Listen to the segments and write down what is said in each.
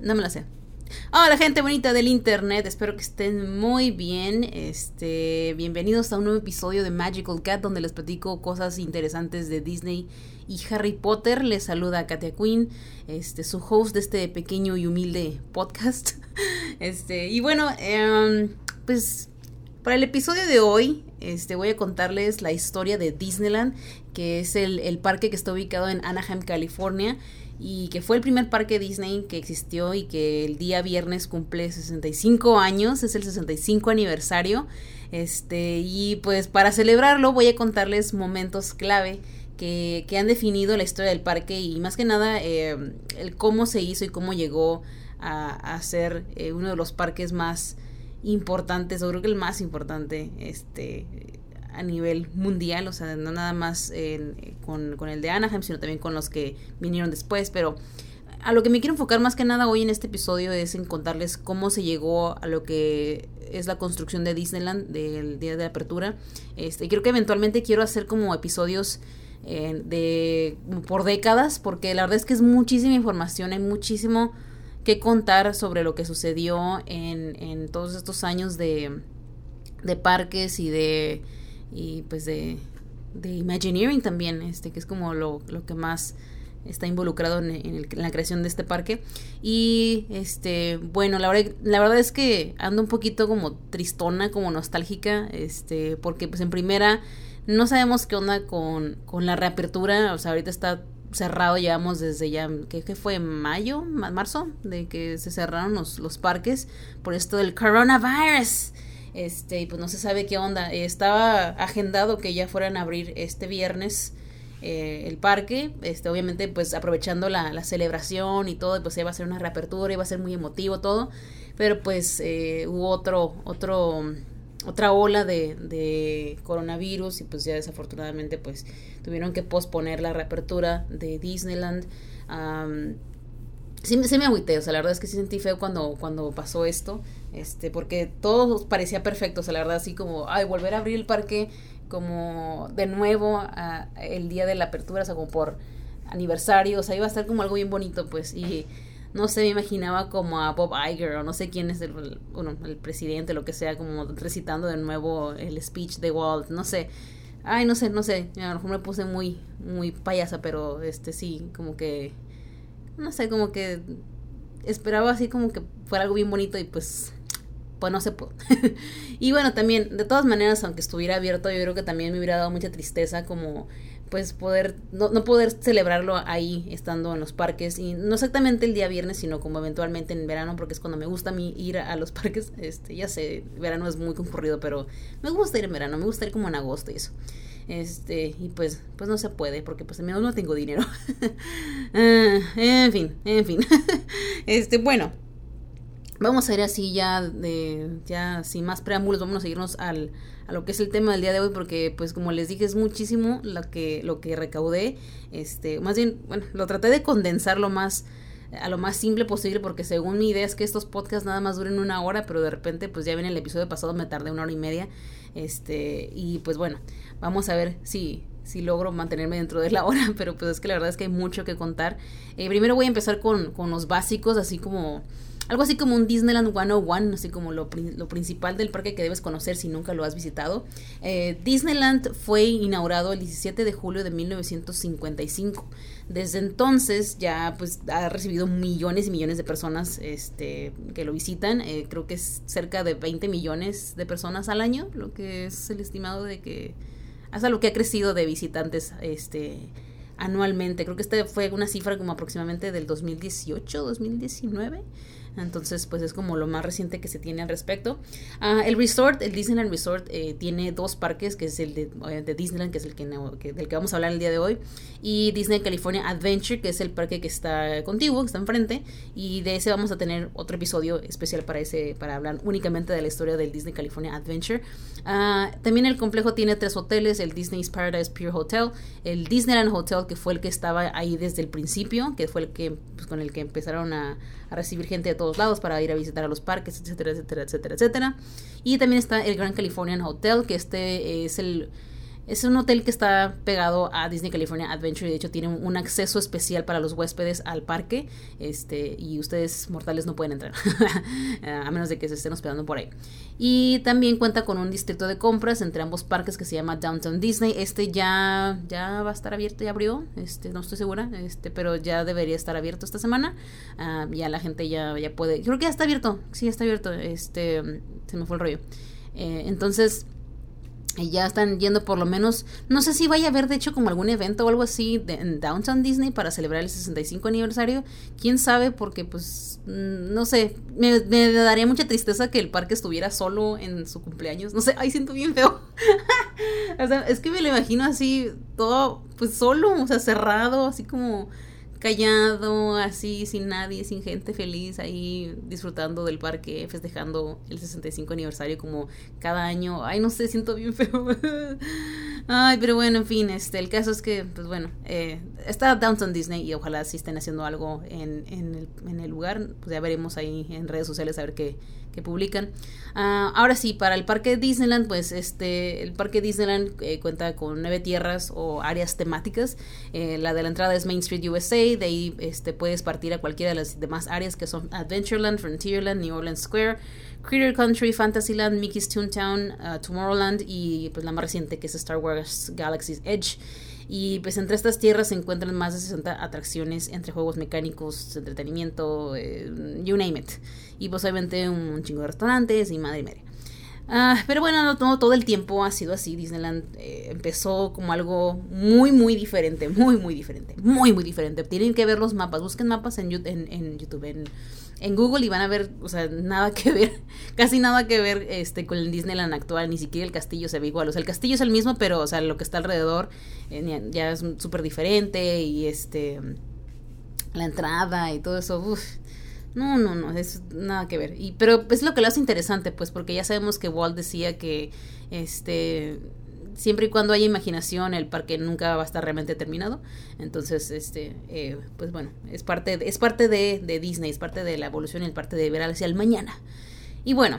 No me la sé. Hola gente bonita del internet, espero que estén muy bien. Este, bienvenidos a un nuevo episodio de Magical Cat donde les platico cosas interesantes de Disney y Harry Potter. Les saluda Katia Quinn, este, su host de este pequeño y humilde podcast. Este, y bueno, em, pues para el episodio de hoy, este, voy a contarles la historia de Disneyland, que es el, el parque que está ubicado en Anaheim, California y que fue el primer parque Disney que existió y que el día viernes cumple 65 años, es el 65 aniversario. Este, y pues para celebrarlo voy a contarles momentos clave que, que han definido la historia del parque y más que nada eh, el cómo se hizo y cómo llegó a, a ser eh, uno de los parques más importantes, o creo que el más importante, este a nivel mundial, o sea, no nada más con, con, el de Anaheim, sino también con los que vinieron después, pero a lo que me quiero enfocar más que nada hoy en este episodio es en contarles cómo se llegó a lo que es la construcción de Disneyland del día de apertura. Este, creo que eventualmente quiero hacer como episodios eh, de por décadas, porque la verdad es que es muchísima información, hay muchísimo que contar sobre lo que sucedió en, en todos estos años de, de parques y de y pues de, de Imagineering también, este, que es como lo, lo que más está involucrado en, en, la creación de este parque. Y este, bueno, la verdad, la verdad es que ando un poquito como tristona, como nostálgica, este, porque pues en primera no sabemos qué onda con, con la reapertura, o sea, ahorita está cerrado, llevamos desde ya, ¿qué, qué fue? ¿Mayo? ¿Marzo? De que se cerraron los, los parques por esto del coronavirus. Este, pues no se sabe qué onda. estaba agendado que ya fueran a abrir este viernes eh, el parque, este, obviamente pues aprovechando la, la, celebración y todo, pues iba a ser una reapertura, iba a ser muy emotivo todo, pero pues eh, hubo otro, otro, otra ola de, de, coronavirus y pues ya desafortunadamente pues tuvieron que posponer la reapertura de Disneyland. Um, sí, sí me agüité, o sea, la verdad es que sí sentí feo cuando, cuando pasó esto este, porque todo parecía perfecto, o sea, la verdad, así como, ay, volver a abrir el parque como de nuevo el día de la apertura, o sea, como por aniversario, o sea, iba a ser como algo bien bonito, pues, y no sé, me imaginaba como a Bob Iger o no sé quién es el, bueno, el presidente, lo que sea, como recitando de nuevo el speech de Walt, no sé. Ay, no sé, no sé, a lo mejor me puse muy, muy payasa, pero este sí, como que, no sé, como que esperaba así como que fuera algo bien bonito y pues pues no se pudo. y bueno, también, de todas maneras, aunque estuviera abierto, yo creo que también me hubiera dado mucha tristeza como pues poder, no, no, poder celebrarlo ahí estando en los parques y no exactamente el día viernes, sino como eventualmente en verano, porque es cuando me gusta a mí ir a, los parques, este, ya sé, verano es muy concurrido, pero me gusta ir en verano, me gusta ir como en agosto y eso. Este, y pues, pues no se puede, porque pues menos no tengo dinero. Ah, en fin, en fin. este, bueno, Vamos a ir así ya de ya sin más preámbulos, vamos a seguirnos al, a lo que es el tema del día de hoy porque pues como les dije es muchísimo lo que lo que recaudé, este, más bien, bueno, lo traté de condensar lo más a lo más simple posible porque según mi idea es que estos podcasts nada más duren una hora, pero de repente pues ya ven el episodio pasado me tardé una hora y media, este, y pues bueno, vamos a ver si si logro mantenerme dentro de la hora, pero pues es que la verdad es que hay mucho que contar. Eh, primero voy a empezar con, con los básicos, así como algo así como un Disneyland 101, así como lo, lo principal del parque que debes conocer si nunca lo has visitado. Eh, Disneyland fue inaugurado el 17 de julio de 1955. Desde entonces ya pues ha recibido millones y millones de personas este, que lo visitan. Eh, creo que es cerca de 20 millones de personas al año, lo que es el estimado de que hasta lo que ha crecido de visitantes este anualmente. Creo que esta fue una cifra como aproximadamente del 2018, 2019. Entonces, pues es como lo más reciente que se tiene al respecto. Uh, el resort, el Disneyland Resort, eh, tiene dos parques, que es el de, de Disneyland, que es el que, del que vamos a hablar el día de hoy, y Disney California Adventure, que es el parque que está contigo, que está enfrente, y de ese vamos a tener otro episodio especial para ese, para hablar únicamente de la historia del Disney California Adventure. Uh, también el complejo tiene tres hoteles, el Disney's Paradise Pier Hotel, el Disneyland Hotel, que fue el que estaba ahí desde el principio, que fue el que, pues, con el que empezaron a a recibir gente de todos lados para ir a visitar a los parques, etcétera, etcétera, etcétera, etcétera. Y también está el Grand Californian Hotel, que este es el es un hotel que está pegado a Disney California Adventure y de hecho tiene un acceso especial para los huéspedes al parque. Este, y ustedes mortales no pueden entrar. a menos de que se estén hospedando por ahí. Y también cuenta con un distrito de compras entre ambos parques que se llama Downtown Disney. Este ya, ya va a estar abierto, ya abrió. Este, no estoy segura. Este, pero ya debería estar abierto esta semana. Ah, ya la gente ya, ya puede. Creo que ya está abierto. Sí, está abierto. Este. Se me fue el rollo. Eh, entonces y ya están yendo por lo menos, no sé si vaya a haber de hecho como algún evento o algo así de, en Downtown Disney para celebrar el 65 aniversario. Quién sabe, porque pues, mm, no sé, me, daría mucha tristeza que el parque estuviera solo en su cumpleaños. No sé, ay, siento bien feo. o sea, es que me lo imagino así, todo pues solo, o sea, cerrado, así como callado, así, sin nadie, sin gente feliz, ahí disfrutando del parque, festejando el 65 aniversario como cada año. Ay, no sé, siento bien feo. Ay, pero bueno, en fin, este, el caso es que, pues bueno, eh, está Downtown Disney y ojalá sí estén haciendo algo en, en, el, en el lugar. Pues ya veremos ahí en redes sociales a ver qué, que publican. Ah, ahora sí, para el parque Disneyland, pues este, el parque Disneyland eh, cuenta con nueve tierras o áreas temáticas. Eh, la de la entrada es Main Street USA, de ahí este, puedes partir a cualquiera de las demás áreas que son Adventureland, Frontierland, New Orleans Square, Critter Country, Fantasyland, Mickey's Toontown, uh, Tomorrowland y pues la más reciente que es Star Wars Galaxy's Edge. Y pues entre estas tierras se encuentran más de 60 atracciones entre juegos mecánicos, entretenimiento, eh, you name it. Y pues obviamente un chingo de restaurantes y madre y media. Ah, pero bueno, no, todo el tiempo ha sido así. Disneyland eh, empezó como algo muy, muy diferente. Muy, muy diferente. Muy, muy diferente. Tienen que ver los mapas. Busquen mapas en, YouTube, en, en, Google y van a ver, o sea, nada que ver. Casi nada que ver este, con el Disneyland actual. Ni siquiera el castillo se ve igual. O sea, el castillo es el mismo, pero, o sea, lo que está alrededor eh, ya es súper diferente. Y este. La entrada y todo eso. Uf, no, no, no, es nada que ver. Y, pero es lo que lo hace interesante, pues, porque ya sabemos que Walt decía que este siempre y cuando haya imaginación, el parque nunca va a estar realmente terminado. Entonces, este, eh, pues bueno, es parte, de, es parte de, de, Disney, es parte de la evolución y es parte de ver hacia el mañana. Y bueno,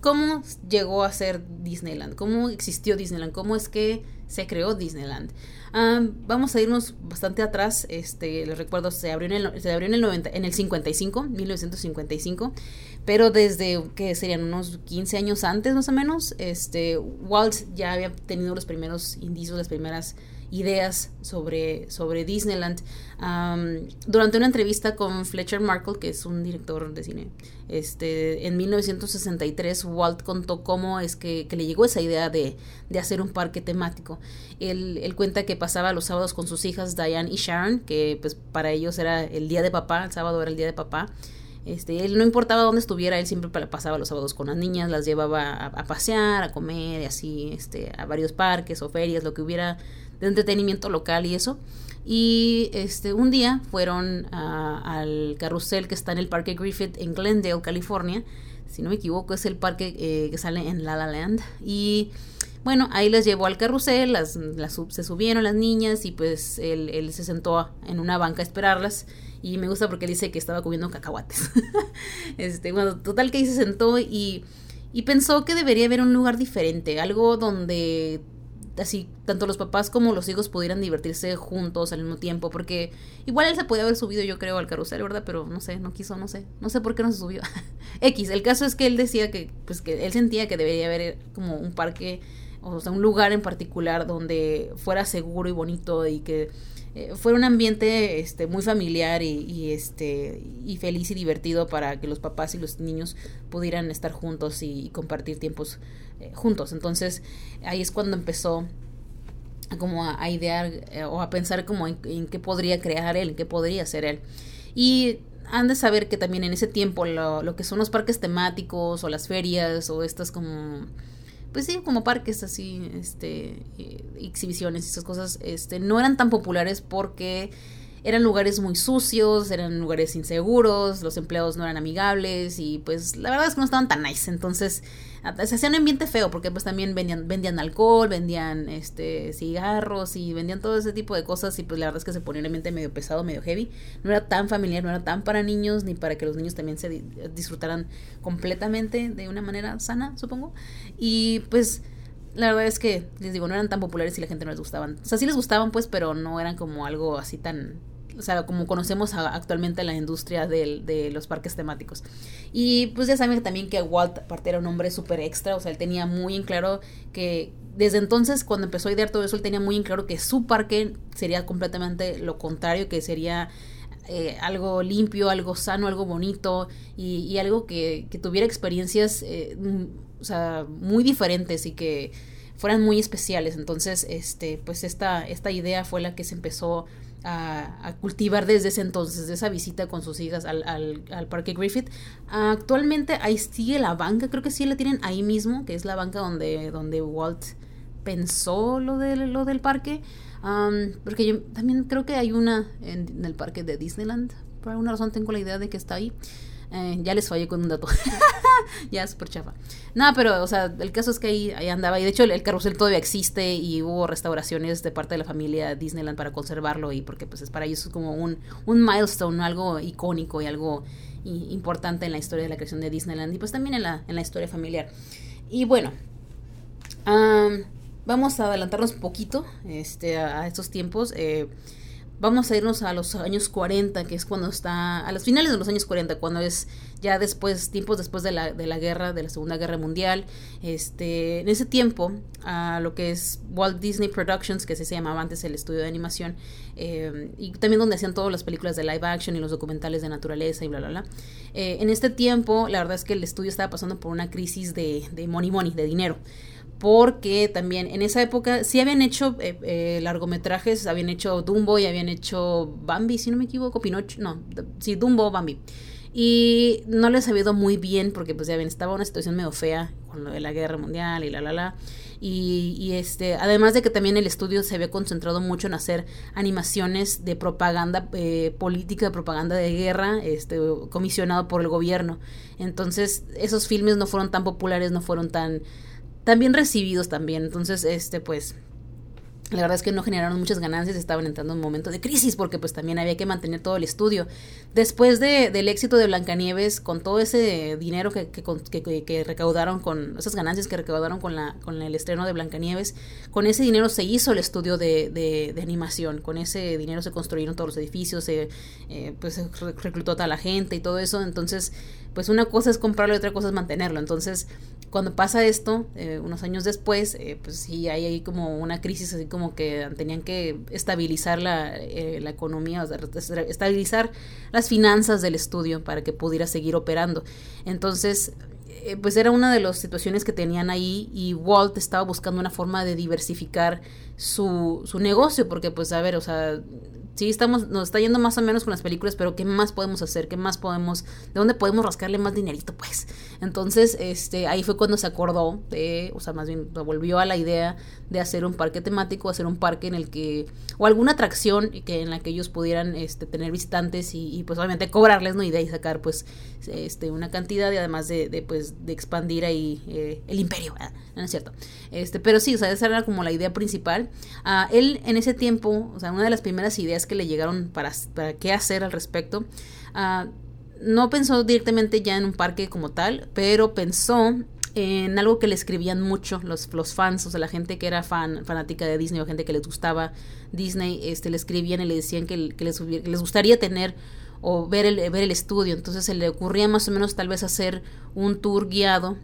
¿cómo llegó a ser Disneyland? ¿Cómo existió Disneyland? ¿Cómo es que se creó Disneyland? Vamos a irnos bastante atrás. Este, les recuerdo, se abrió en el, se abrió en el, 90, en el 55, 1955. Pero desde que serían unos 15 años antes, más o menos, este, Walt ya había tenido los primeros indicios, las primeras ideas sobre, sobre Disneyland. durante una entrevista con Fletcher Markle, que es un director de cine, este, en 1963 Walt contó cómo es que, le llegó esa idea de, de hacer un parque temático. Él, él, cuenta que pasaba los sábados con sus hijas Diane y Sharon, que pues para ellos era el día de papá, el sábado era el día de papá. Este, él no importaba dónde estuviera, él siempre pasaba los sábados con las niñas, las llevaba a, a pasear, a comer y así, este, a varios parques o ferias, lo que hubiera de entretenimiento local y eso. Y este, un día fueron al carrusel que está en el Parque Griffith en Glendale, California. Si no me equivoco, es el parque eh, que sale en La La Land. Y bueno, ahí les llevó al carrusel, las, las se subieron las niñas y pues él, él, se sentó en una banca a esperarlas. Y me gusta porque dice que estaba comiendo cacahuates. este, bueno, total que ahí se sentó y, y pensó que debería haber un lugar diferente, algo donde así tanto los papás como los hijos pudieran divertirse juntos al mismo tiempo, porque igual él se podía haber subido yo creo al carrusel, ¿verdad? Pero no sé, no quiso, no sé, no sé por qué no se subió. X, el caso es que él decía que pues que él sentía que debería haber como un parque, o sea, un lugar en particular donde fuera seguro y bonito y que eh, fuera un ambiente este muy familiar y, este y feliz y divertido para que los papás y los niños pudieran estar juntos y compartir tiempos eh, juntos. Entonces ahí es cuando empezó como a, idear eh, o a pensar como en, qué podría crear él, en qué podría hacer él. Y han de saber que también en ese tiempo lo, lo que son los parques temáticos o las ferias o estas como pues sí, como parques así, este, eh, exhibiciones y esas cosas, este, no eran tan populares porque eran lugares muy sucios, eran lugares inseguros, los empleados no eran amigables y pues la verdad es que no estaban tan nice. Entonces se hacía un ambiente feo porque pues también vendían, vendían alcohol, vendían este cigarros y vendían todo ese tipo de cosas y pues la verdad es que se ponía un ambiente medio pesado, medio heavy. No era tan familiar, no era tan para niños ni para que los niños también se disfrutaran completamente de una manera sana, supongo. Y pues la verdad es que, les digo, no eran tan populares y la gente no les gustaban. O sea, sí les gustaban, pues, pero no eran como algo así tan o sea, como conocemos actualmente la industria de, los parques temáticos. Y pues ya saben también que Walt, aparte, era un hombre súper extra, o sea, él tenía muy en claro que desde entonces, cuando empezó a idear todo eso, él tenía muy en claro que su parque sería completamente lo contrario, que sería eh, algo limpio, algo sano, algo bonito y, algo que, tuviera experiencias eh, o sea, muy diferentes y que fueran muy especiales. Entonces, este, pues esta, esta idea fue la que se empezó a, cultivar desde ese entonces, de esa visita con sus hijas al, al, Parque Griffith. Actualmente ahí sigue la banca, creo que sí la tienen ahí mismo, que es la banca donde, donde Walt pensó lo, de, lo del parque. porque yo también creo que hay una en, el parque de Disneyland. Por alguna razón tengo la idea de que está ahí. Eh, ya les fallé con un dato. ya, súper chafa. No, pero, o sea, el caso es que ahí, ahí andaba. Y de hecho, el, carrusel todavía existe y hubo restauraciones de parte de la familia Disneyland para conservarlo. Y porque, pues, es para ellos es como un, un milestone, algo icónico y algo importante en la historia de la creación de Disneyland. Y pues también en la, en la historia familiar. Y bueno, vamos a adelantarnos un poquito este, a, estos tiempos. Eh, vamos a irnos a los años 40, que es cuando está, a las finales de los años 40, cuando es ya después, tiempos después de la, de la guerra, de la Segunda Guerra Mundial. Este, en ese tiempo, a lo que es Walt Disney Productions, que se llamaba antes el estudio de animación, eh, y también donde hacían todas las películas de live action y los documentales de naturaleza y bla, bla, bla. Eh, en este tiempo, la verdad es que el estudio estaba pasando por una crisis de, de money money, de dinero porque también en esa época sí habían hecho eh, eh, largometrajes, habían hecho Dumbo y habían hecho Bambi, si no me equivoco, Pinocho, no, sí, Dumbo, Bambi. Y no les había ido muy bien porque pues ya ven, estaba una situación medio fea con lo de la guerra mundial y la la la. Y, este, además de que también el estudio se había concentrado mucho en hacer animaciones de propaganda eh, política, de propaganda de guerra, este, comisionado por el gobierno. Entonces, esos filmes no fueron tan populares, no fueron tan también recibidos también. Entonces, este, pues, la verdad es que no generaron muchas ganancias, estaban entrando en un momento de crisis porque pues también había que mantener todo el estudio. Después de, del éxito de Blancanieves, con todo ese dinero que, que, que, recaudaron, con esas ganancias que recaudaron con, la, con el estreno de Blancanieves, con ese dinero se hizo el estudio de, de, animación, con ese dinero se construyeron todos los edificios, se eh, pues, reclutó a toda la gente y todo eso, entonces pues una cosa es comprarlo y otra cosa es mantenerlo. Entonces, cuando pasa esto, eh, unos años después, eh, pues sí hay ahí como una crisis, así como que tenían que estabilizar la, eh, la economía, o sea, estabilizar las finanzas del estudio para que pudiera seguir operando. Entonces, pues era una de las situaciones que tenían ahí y Walt estaba buscando una forma de diversificar su, su negocio, porque pues a ver, o sea, sí estamos, nos está yendo más o menos con las películas, pero ¿qué más podemos hacer? ¿Qué más podemos, de dónde podemos rascarle más dinerito, pues? Entonces, este, ahí fue cuando se acordó de, o sea, más bien volvió a la idea de hacer un parque temático, hacer un parque en el que, o alguna atracción que en la que ellos pudieran, este, tener visitantes y, pues obviamente cobrarles, ¿no? Y de ahí sacar, pues, este, una cantidad y además de, de pues, de expandir ahí eh, el imperio, ¿no es cierto? Este, pero sí, o sea, esa era como la idea principal. Ah, él en ese tiempo, o sea, una de las primeras ideas que le llegaron para, para qué hacer al respecto. Ah, no pensó directamente ya en un parque como tal, pero pensó en algo que le escribían mucho los, los fans, o sea, la gente que era fan, fanática de Disney o gente que les gustaba Disney, este, le escribían y le decían que, les, les, gustaría tener o ver el, ver el estudio. Entonces se le ocurría más o menos tal vez hacer un tour guiado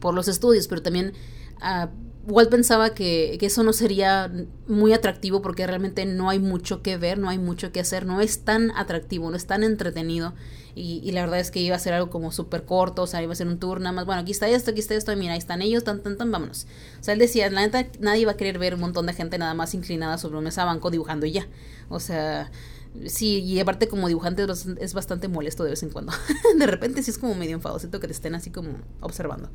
por los estudios, pero también uh, Walt pensaba que, eso no sería muy atractivo porque realmente no hay mucho que ver, no hay mucho que hacer, no es tan atractivo, no es tan entretenido y, la verdad es que iba a ser algo como súper corto, o sea, iba a ser un tour nada más, bueno, aquí está esto, aquí está esto, mira, ahí están ellos, tan, tan, tan, vámonos. O sea, él decía, la neta, nadie iba a querer ver un montón de gente nada más inclinada sobre un mesa banco dibujando y ya. O sea, Sí, y aparte como dibujante es bastante molesto de vez en cuando. de repente sí es como medio enfadosito que te estén así como observando.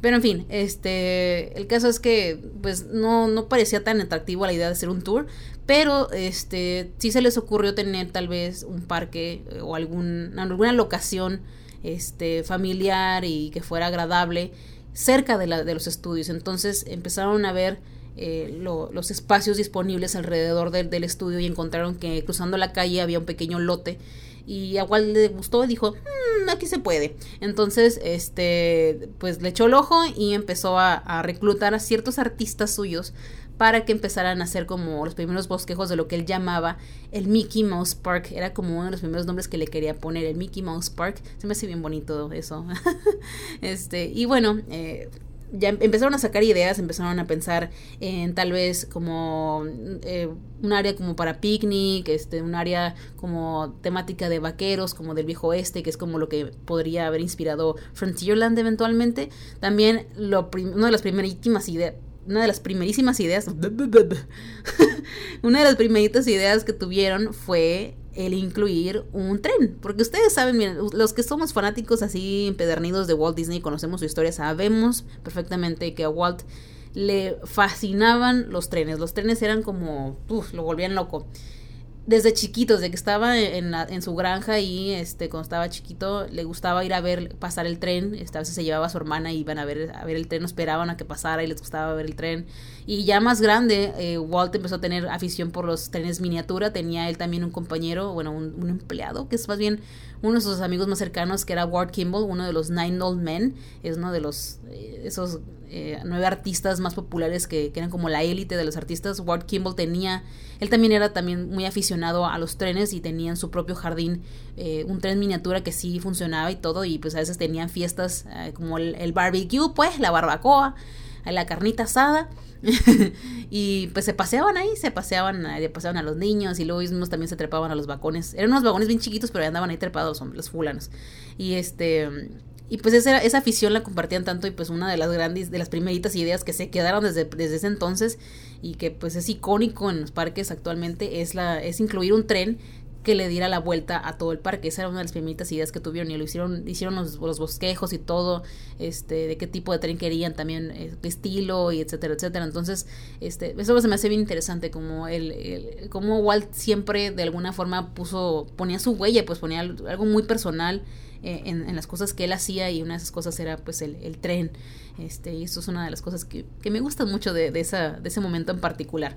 Pero en fin, este, el caso es que pues no, no parecía tan atractivo la idea de hacer un tour, pero este, sí se les ocurrió tener tal vez un parque eh, o algún, alguna locación este, familiar y que fuera agradable cerca de, la, de los estudios. Entonces empezaron a ver eh, los espacios disponibles alrededor del estudio y encontraron que cruzando la calle había un pequeño lote y a Walt le gustó dijo, mm, aquí se puede. Entonces, este, pues le echó el ojo y empezó a, a reclutar a ciertos artistas suyos para que empezaran a hacer como los primeros bosquejos de lo que él llamaba el Mickey Mouse Park. Era como uno de los primeros nombres que le quería poner, el Mickey Mouse Park. Se me hace bien bonito eso. este, y bueno, eh, ya empezaron a sacar ideas, empezaron a pensar en tal vez como eh, un área como para picnic, este, un área como temática de vaqueros, como del viejo oeste, que es como lo que podría haber inspirado Frontierland eventualmente. También lo una de las primeritas ideas una de las primerísimas ideas, una de las primeritas ideas que tuvieron fue el incluir un tren, porque ustedes saben, miren, los que somos fanáticos así empedernidos de Walt Disney, conocemos su historia, sabemos perfectamente que a Walt le fascinaban los trenes, los trenes eran como, lo volvían loco desde chiquito, desde que estaba en, la, en su granja y este, cuando estaba chiquito, le gustaba ir a ver pasar el tren. Esta vez se llevaba a su hermana y iban a ver, a ver el tren, esperaban a que pasara y les gustaba ver el tren. Y ya más grande, eh, Walt empezó a tener afición por los trenes miniatura. Tenía él también un compañero, bueno, un, un empleado, que es más bien uno de sus amigos más cercanos, que era Ward Kimball, uno de los Nine Old Men. Es uno de los, eh, esos eh, nueve artistas más populares que, que eran como la élite de los artistas. Ward Kimball tenía, él también era también muy aficionado a los trenes y tenía en su propio jardín eh, un tren miniatura que sí funcionaba y todo. Y pues a veces tenían fiestas como el, el barbecue, pues, la barbacoa, la carnita asada. y pues se paseaban ahí, se paseaban, le paseaban a los niños y luego mismos también se trepaban a los vagones. Eran unos vagones bien chiquitos, pero andaban ahí trepados, los fulanos. Y este y pues esa, esa afición la compartían tanto y pues una de las grandes, de las primeritas ideas que se quedaron desde, desde ese entonces y que pues es icónico en los parques actualmente es la es incluir un tren que le diera la vuelta a todo el parque. Esa era una de las primeritas ideas que tuvieron y lo hicieron, hicieron los, bosquejos y todo, este, de qué tipo de tren querían también, eh, qué estilo y etcétera, etcétera. Entonces, este, eso se me hace bien interesante, como el, como Walt siempre de alguna forma puso, ponía su huella, pues ponía algo muy personal eh, en, las cosas que él hacía y una de esas cosas era pues el, tren. Este, y eso es una de las cosas que, que me gustan mucho de, de, esa, de ese momento en particular.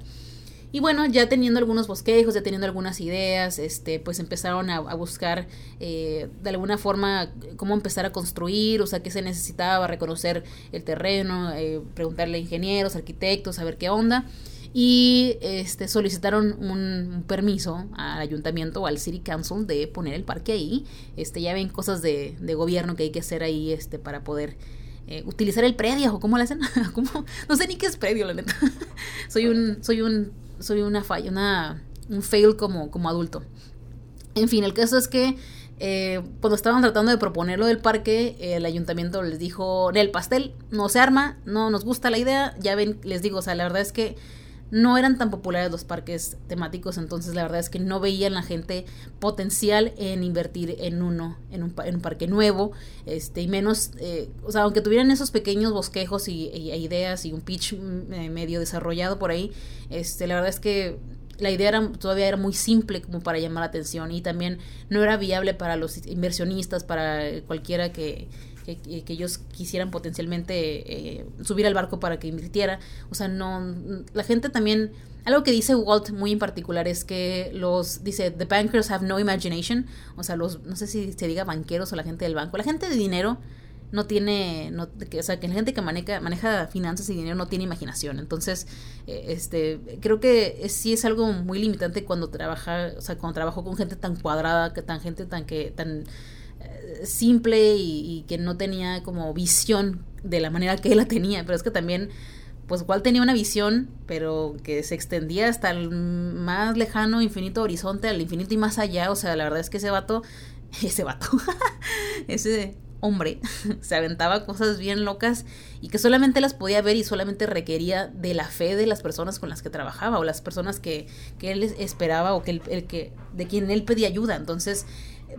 Y bueno, ya teniendo algunos bosquejos, ya teniendo algunas ideas, este, pues empezaron a, buscar eh, de alguna forma cómo empezar a construir, o sea, qué se necesitaba, reconocer el terreno, eh, preguntarle a ingenieros, arquitectos, a ver qué onda. Y este, solicitaron un, permiso al ayuntamiento o al City Council de poner el parque ahí. Este, ya ven cosas de, de gobierno que hay que hacer ahí este, para poder eh, utilizar el predio o cómo le hacen. No sé ni qué es predio, la neta. soy un, soy un soy una falla, una, un fail como, como adulto. En fin, el caso es que eh, cuando estaban tratando de proponerlo del parque, el ayuntamiento les dijo, el pastel no se arma, no nos gusta la idea, ya ven, les digo, o sea, la verdad es que no eran tan populares los parques temáticos, entonces la verdad es que no veían la gente potencial en invertir en uno, en un, en un parque nuevo, este, y menos, eh, o sea, aunque tuvieran esos pequeños bosquejos y, e ideas y un pitch mm, eh, medio desarrollado por ahí, este, la verdad es que la idea era, todavía era muy simple como para llamar la atención y también no era viable para los inversionistas, para cualquiera que, que, ellos quisieran potencialmente eh, subir al barco para que invirtiera. O sea, no, la gente también, algo que dice Walt muy en particular es que los, dice, the bankers have no imagination, o sea, los, no sé si se diga banqueros o la gente del banco, la gente de dinero no tiene, no, o sea, que la gente que maneja, maneja finanzas y dinero no tiene imaginación. Entonces, eh, este, creo que sí es algo muy limitante cuando trabaja, o sea, cuando trabajo con gente tan cuadrada, que tan gente tan que, tan simple y, que no tenía como visión de la manera que él la tenía, pero es que también pues igual tenía una visión, pero que se extendía hasta el más lejano infinito horizonte, al infinito y más allá, o sea, la verdad es que ese vato, ese vato, ese hombre, se aventaba cosas bien locas y que solamente las podía ver y solamente requería de la fe de las personas con las que trabajaba o las personas que, que él esperaba o que, el que de quien él pedía ayuda. Entonces,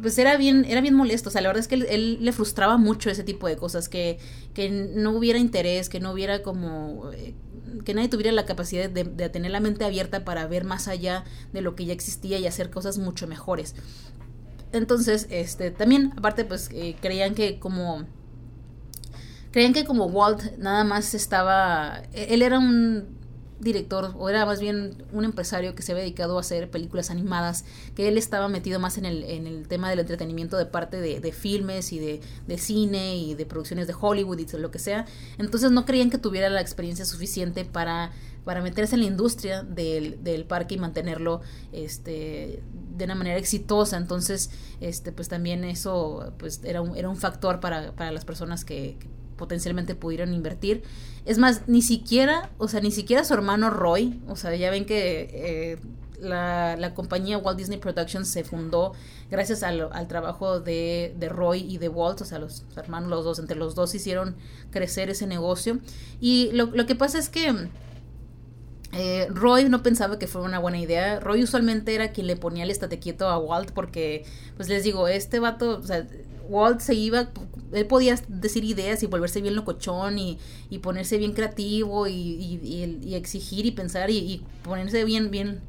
pues era bien, era bien molesto. O sea, la verdad es que él, le frustraba mucho ese tipo de cosas, que, que no hubiera interés, que no hubiera como eh, que nadie tuviera la capacidad de, tener la mente abierta para ver más allá de lo que ya existía y hacer cosas mucho mejores. Entonces, este, también, aparte, pues, eh, creían que como creían que como Walt nada más estaba, él era un director, o era más bien un empresario que se había dedicado a hacer películas animadas, que él estaba metido más en el, en el tema del entretenimiento de parte de, de filmes y de, de, cine y de producciones de Hollywood y lo que sea. Entonces no creían que tuviera la experiencia suficiente para, para meterse en la industria del, del parque y mantenerlo este, de una manera exitosa. Entonces, este, pues también eso pues, era, un, era un factor para, para las personas que, que potencialmente pudieron invertir. Es más, ni siquiera, o sea, ni siquiera su hermano Roy, o sea, ya ven que eh, la, la, compañía Walt Disney Productions se fundó gracias al, al trabajo de, de, Roy y de Walt, o sea, los hermanos, los dos, entre los dos hicieron crecer ese negocio. Y lo, lo que pasa es que eh, Roy no pensaba que fuera una buena idea. Roy usualmente era quien le ponía el estate quieto a Walt porque, pues les digo, este vato, o sea, Walt se iba, él podía decir ideas y volverse bien locochón y, y ponerse bien creativo y, y, y exigir y pensar y, ponerse bien, bien,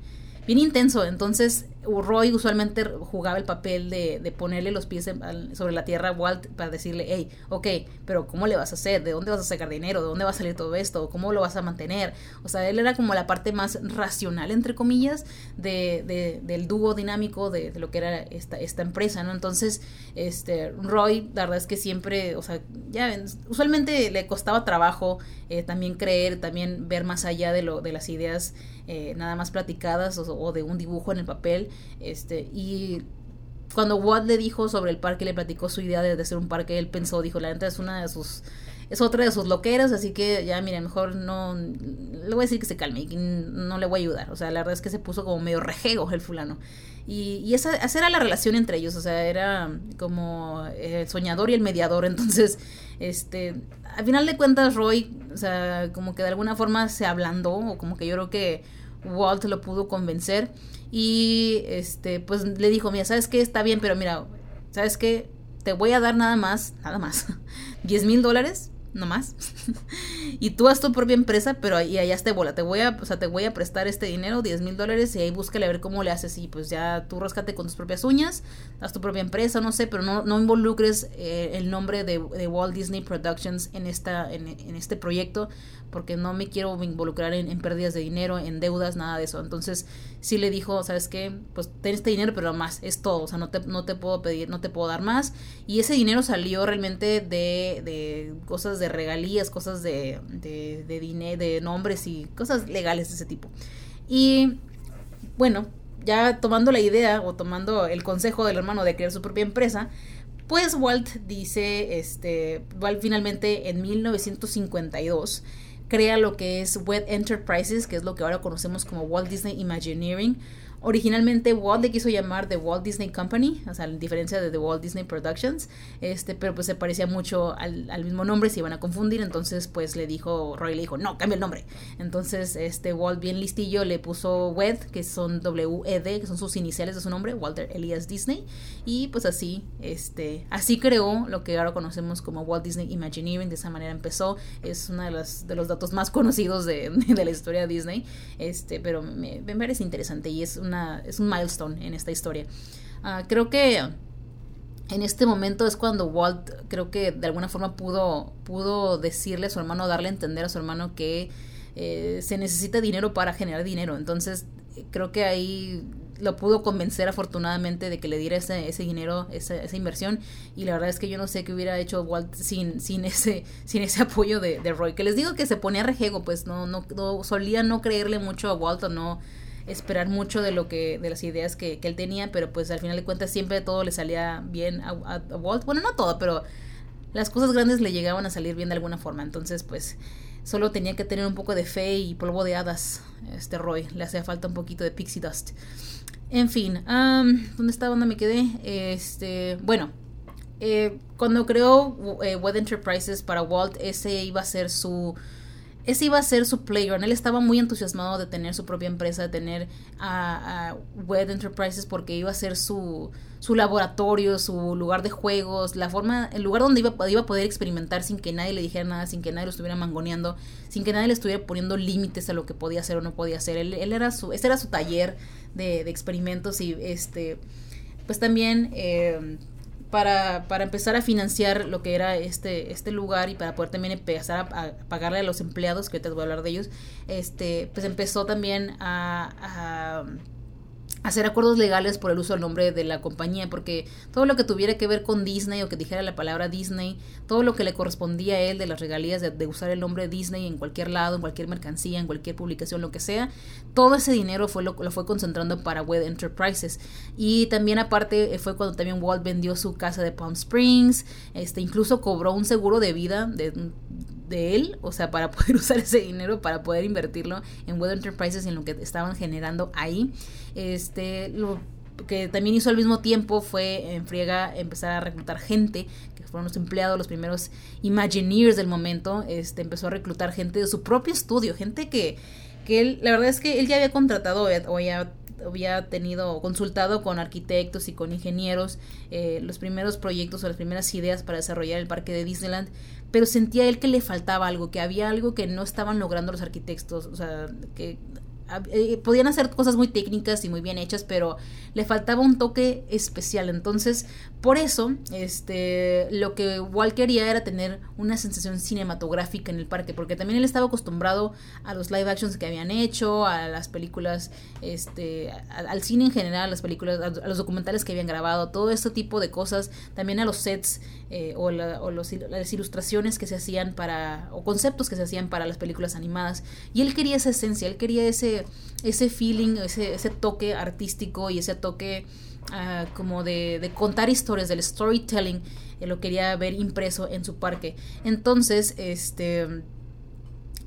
bien intenso. Entonces, Roy usualmente jugaba el papel de, de ponerle los pies sobre la tierra a Walt para decirle, hey, ok, pero ¿cómo le vas a hacer? ¿De dónde vas a sacar dinero? ¿De dónde va a salir todo esto? ¿Cómo lo vas a mantener? O sea, él era como la parte más racional, entre comillas, de, de del dúo dinámico de, de, lo que era esta, esta empresa, ¿no? Entonces, este, Roy, la verdad es que siempre, o sea, ya usualmente le costaba trabajo eh, también creer, también ver más allá de, lo, de las ideas eh, nada más platicadas o, de un dibujo en el papel este, y cuando Watt le dijo sobre el parque, le platicó su idea de, de, hacer un parque, él pensó, dijo, la neta es una de sus, es otra de sus loqueras, así que ya, mira, mejor no, le voy a decir que se calme y no le voy a ayudar. O sea, la verdad es que se puso como medio rejego el fulano. Y, y esa, esa era la relación entre ellos, o sea, era como el soñador y el mediador, entonces, este, al final de cuentas, Roy, o sea, como que de alguna forma se ablandó, o como que yo creo que Walt lo pudo convencer. Y este, pues le dijo, mira, ¿sabes qué? Está bien, pero mira, ¿sabes qué? Te voy a dar nada más, nada más, 10 mil dólares no más. y tú haz tu propia empresa, pero ahí allá te bola. Te voy a, o sea, te voy a prestar este dinero, 10 mil dólares, y ahí búscale a ver cómo le haces. Y pues ya tú rascate con tus propias uñas, haz tu propia empresa, no sé, pero no, no involucres eh, el nombre de, de, Walt Disney Productions en, esta, en, este proyecto, porque no me quiero involucrar en, en, pérdidas de dinero, en deudas, nada de eso. Entonces, sí le dijo, ¿sabes qué? Pues ten este dinero, pero más, es todo. O sea, no te, no te puedo pedir, no te puedo dar más. Y ese dinero salió realmente de, de cosas de regalías, cosas de, de, de dinero, de nombres y cosas legales de ese tipo. Y bueno, ya tomando la idea o tomando el consejo del hermano de crear su propia empresa, pues Walt dice, este, Walt finalmente en 1952 crea lo que es Web Enterprises, que es lo que ahora conocemos como Walt Disney Imagineering, Originalmente Walt le quiso llamar The Walt Disney Company, o sea, en diferencia de The Walt Disney Productions, este, pero pues se parecía mucho al, al, mismo nombre, se iban a confundir, entonces pues le dijo, Roy le dijo, no, cambia el nombre. Entonces, este Walt bien listillo le puso WED, que son W-E-D, que son sus iniciales de su nombre, Walter Elias Disney, y pues así, este, así creó lo que ahora conocemos como Walt Disney Imagineering, de esa manera empezó, es uno de los, de los datos más conocidos de, de la historia de Disney, este, pero me, me parece interesante y es un es un milestone en esta historia. Uh, creo que en este momento es cuando Walt creo que de alguna forma pudo, pudo decirle a su hermano, darle a entender a su hermano que eh, se necesita dinero para generar dinero. Entonces creo que ahí lo pudo convencer afortunadamente de que le diera ese, ese dinero, esa, esa, inversión. Y la verdad es que yo no sé qué hubiera hecho Walt sin, sin, ese, sin ese apoyo de, de Roy. Que les digo que se ponía rejego, pues no, no, no solía no creerle mucho a Walt o no esperar mucho de lo que de las ideas que, que, él tenía pero pues al final de cuentas siempre todo le salía bien a, a, Walt. Bueno no todo pero las cosas grandes le llegaban a salir bien de alguna forma. Entonces pues solo tenía que tener un poco de fe y polvo de hadas este Roy. Le hacía falta un poquito de pixie dust. En fin um, dónde estaba dónde me quedé este bueno eh, cuando creó eh, Web Enterprises para Walt ese iba a ser su ese iba a ser su playground. Él estaba muy entusiasmado de tener su propia empresa, de tener a, Web Enterprises porque iba a ser su, su laboratorio, su lugar de juegos, la forma, el lugar donde iba, iba a poder experimentar sin que nadie le dijera nada, sin que nadie lo estuviera mangoneando, sin que nadie le estuviera poniendo límites a lo que podía hacer o no podía hacer. Él, él era su, ese era su taller de, de, experimentos y este, pues también... Eh, para, para, empezar a financiar lo que era este, este lugar y para poder también empezar a, pagarle a los empleados, que ahorita voy a hablar de ellos, este, pues empezó también a hacer acuerdos legales por el uso del nombre de la compañía, porque todo lo que tuviera que ver con Disney o que dijera la palabra Disney, todo lo que le correspondía a él de las regalías de, usar el nombre Disney en cualquier lado, en cualquier mercancía, en cualquier publicación, lo que sea, todo ese dinero fue lo, lo fue concentrando para Web Enterprises. Y también aparte fue cuando también Walt vendió su casa de Palm Springs, este incluso cobró un seguro de vida de de él, o sea, para poder usar ese dinero, para poder invertirlo en Web Enterprises y en lo que estaban generando ahí. Este, lo que también hizo al mismo tiempo fue en friega empezar a reclutar gente, que fueron los empleados, los primeros Imagineers del momento, este, empezó a reclutar gente de su propio estudio, gente que, que él, la verdad es que él ya había contratado o ya había tenido consultado con arquitectos y con ingenieros eh, los primeros proyectos o las primeras ideas para desarrollar el parque de Disneyland, pero sentía él que le faltaba algo, que había algo que no estaban logrando los arquitectos, o sea, que eh, podían hacer cosas muy técnicas y muy bien hechas, pero le faltaba un toque especial. Entonces, por eso, este, lo que Walt quería era tener una sensación cinematográfica en el parque, porque también él estaba acostumbrado a los live actions que habían hecho, a las películas, este, al, cine en general, a las películas, a, los documentales que habían grabado, todo este tipo de cosas, también a los sets eh, o, las ilustraciones que se hacían para, o conceptos que se hacían para las películas animadas. Y él quería esa esencia, él quería ese, ese feeling, ese, ese toque artístico y ese toque ah, como de, contar historias, del storytelling, eh, lo quería ver impreso en su parque. Entonces, este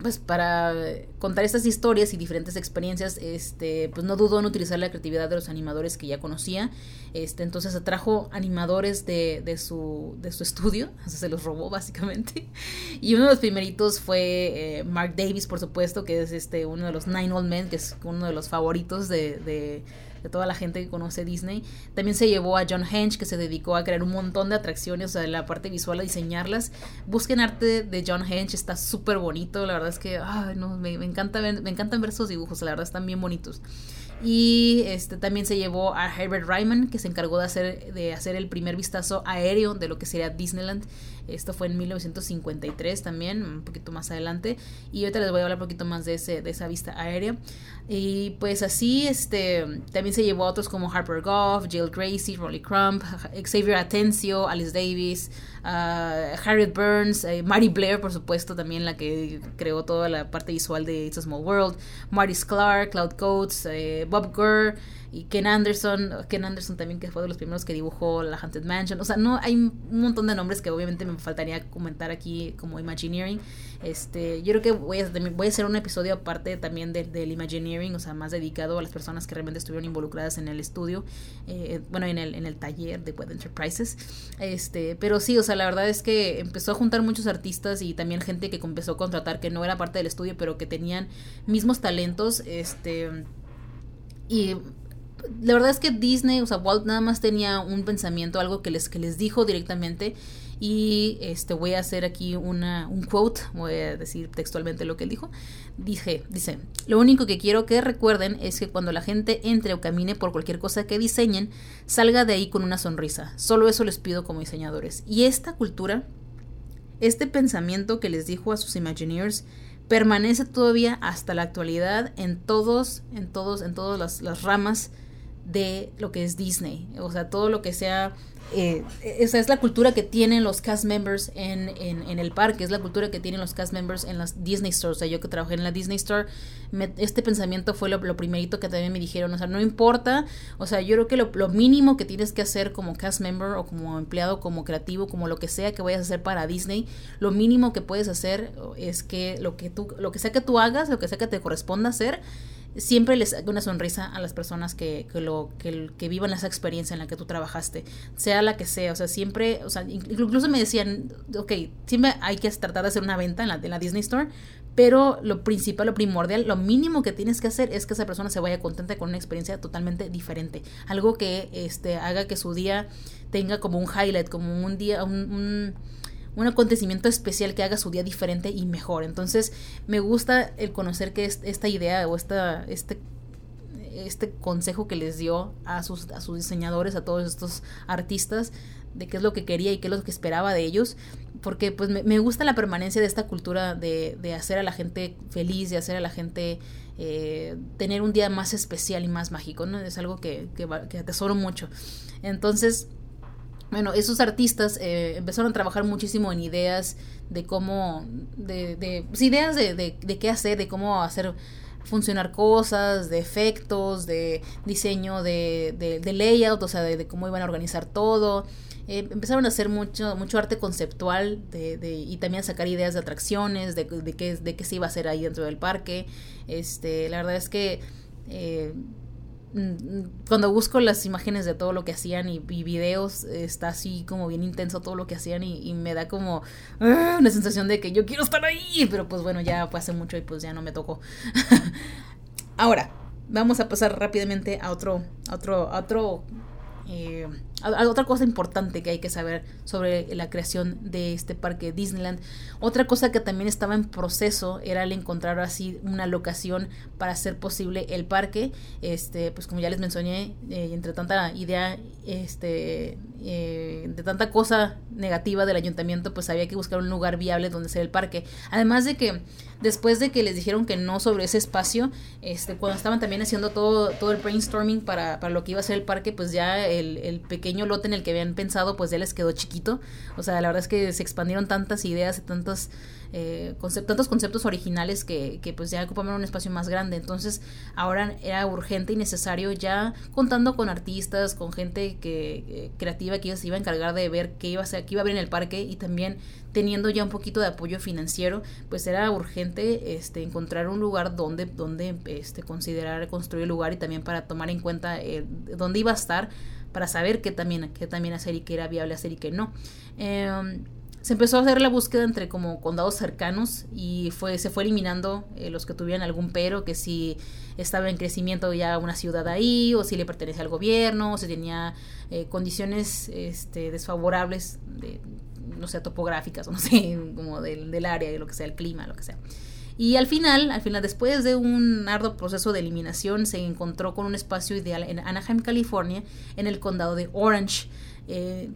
pues para contar estas historias y diferentes experiencias, este, pues no dudó en utilizar la creatividad de los animadores que ya conocía. Este, entonces atrajo animadores de, de su, de su estudio, se los robó básicamente. Y uno de los primeritos fue eh, Mark Davis, por supuesto, que es este, uno de los Nine Old Men, que es uno de los favoritos de de toda la gente que conoce Disney. También se llevó a John Hench, que se dedicó a crear un montón de atracciones, o sea, la parte visual, a diseñarlas. Busquen arte de John Hench, está súper bonito, la verdad es que, no, me, encanta me encantan ver esos dibujos, la verdad están bien bonitos. Y este también se llevó a Herbert Ryman, que se encargó de hacer, de hacer el primer vistazo aéreo de lo que sería Disneyland. Esto fue en 1953 también, un poquito más adelante. Y ahorita les voy a hablar un poquito más de, ese, de esa vista aérea. Y pues así, este, también se llevó a otros como Harper Goff, Jill Gracie, Rolly Crump, Xavier Atencio, Alice Davis, uh, Harriet Burns, uh, Mary Blair, por supuesto, también la que creó toda la parte visual de It's a Small World, Marty Clark, Cloud Coates, uh, Bob Gurr y Ken Anderson, Ken Anderson también que fue de los primeros que dibujó la Haunted Mansion, o sea, no hay un montón de nombres que obviamente me faltaría comentar aquí como Imagineering. Este, yo creo que voy a, voy a hacer un episodio aparte también del Imagineering, o sea, más dedicado a las personas que realmente estuvieron involucradas en el estudio, eh, bueno, en el, en el taller de Web Enterprises. Este, pero sí, o sea, la verdad es que empezó a juntar muchos artistas y también gente que empezó a contratar que no era parte del estudio, pero que tenían mismos talentos, este y la verdad es que Disney, o sea, Walt nada más tenía un pensamiento, algo que les, que les dijo directamente. Y este voy a hacer aquí una, un quote, voy a decir textualmente lo que él dijo. Dije, dice, lo único que quiero que recuerden es que cuando la gente entre o camine por cualquier cosa que diseñen, salga de ahí con una sonrisa. Solo eso les pido como diseñadores. Y esta cultura, este pensamiento que les dijo a sus Imagineers, permanece todavía hasta la actualidad en todos, en todos, en todas las, las ramas de lo que es Disney. O sea, todo lo que sea... Eh, esa es la cultura que tienen los cast members en, en, el parque, es la cultura que tienen los cast members en las Disney Stores. O sea, yo que trabajé en la Disney Store, este pensamiento fue lo, lo, primerito que también me dijeron. O sea, no importa, o sea, yo creo que lo, lo, mínimo que tienes que hacer como cast member o como empleado, como creativo, como lo que sea que vayas a hacer para Disney, lo mínimo que puedes hacer es que lo que tú, lo que sea que tú hagas, lo que sea que te corresponda hacer, siempre les haga una sonrisa a las personas que, que lo, que, que, vivan esa experiencia en la que tú trabajaste, sea la que sea, o sea, siempre, o sea, incluso me decían, ok, siempre hay que tratar de hacer una venta en la, de la Disney Store, pero lo principal, lo primordial, lo mínimo que tienes que hacer es que esa persona se vaya contenta con una experiencia totalmente diferente, algo que este, haga que su día tenga como un highlight, como un día, un acontecimiento especial que haga su día diferente y mejor. Entonces, me gusta el conocer que esta idea o esta, este, este consejo que les dio a sus, a sus diseñadores, a todos estos artistas, de qué es lo que quería y qué es lo que esperaba de ellos, porque pues me, gusta la permanencia de esta cultura de, de, hacer a la gente feliz, de hacer a la gente eh, tener un día más especial y más mágico, ¿no? Es algo que, que atesoro mucho. Entonces, bueno, esos artistas eh, empezaron a trabajar muchísimo en ideas de cómo, de, de pues, ideas de, de, de, qué hacer, de cómo hacer funcionar cosas, de efectos, de diseño, de, layout, o sea, de, cómo iban a organizar todo. Eh, empezaron a hacer mucho, mucho arte conceptual de, y también a sacar ideas de atracciones, de, qué, de qué se iba a hacer ahí dentro del parque. Este, la verdad es que eh, cuando busco las imágenes de todo lo que hacían y, videos, está así como bien intenso todo lo que hacían y, me da como ah, una sensación de que yo quiero estar ahí, pero pues bueno, ya fue hace mucho y pues ya no me tocó. Ahora, vamos a pasar rápidamente a otro, otro, a otro eh, otra cosa importante que hay que saber sobre la creación de este parque Disneyland. Otra cosa que también estaba en proceso era el encontrar así una locación para hacer posible el parque. Este, pues como ya les mencioné, eh, entre tanta idea, este, eh, de tanta cosa negativa del ayuntamiento, pues había que buscar un lugar viable donde hacer el parque. Además de que después de que les dijeron que no sobre ese espacio, este, cuando estaban también haciendo todo, todo el brainstorming para, para lo que iba a ser el parque, pues ya el, el pequeño lote en el que habían pensado, pues ya les quedó chiquito. O sea, la verdad es que se expandieron tantas ideas y tantos, eh, tantos conceptos originales que, que pues ya ocupaban un espacio más grande. Entonces, ahora era urgente y necesario ya contando con artistas, con gente que, creativa que se iba a encargar de ver qué iba a ser, qué iba a haber en el parque y también teniendo ya un poquito de apoyo financiero, pues era urgente este, encontrar un lugar donde, donde este, considerar construir el lugar y también para tomar en cuenta eh, dónde iba a estar para saber qué también, qué también hacer y qué era viable hacer y qué no. Em, se empezó a hacer la búsqueda entre como condados cercanos y fue, se fue eliminando eh, los que tuvieran algún pero, que si estaba en crecimiento ya una ciudad ahí, o si le pertenece al gobierno, o si tenía eh, condiciones este, desfavorables, de, no sé, topográficas, o no sé, como del, del área, de lo que sea, el clima, lo que sea. Y al final, al final, después de un arduo proceso de eliminación, se encontró con un espacio ideal en Anaheim, California, en el condado de Orange. Eh,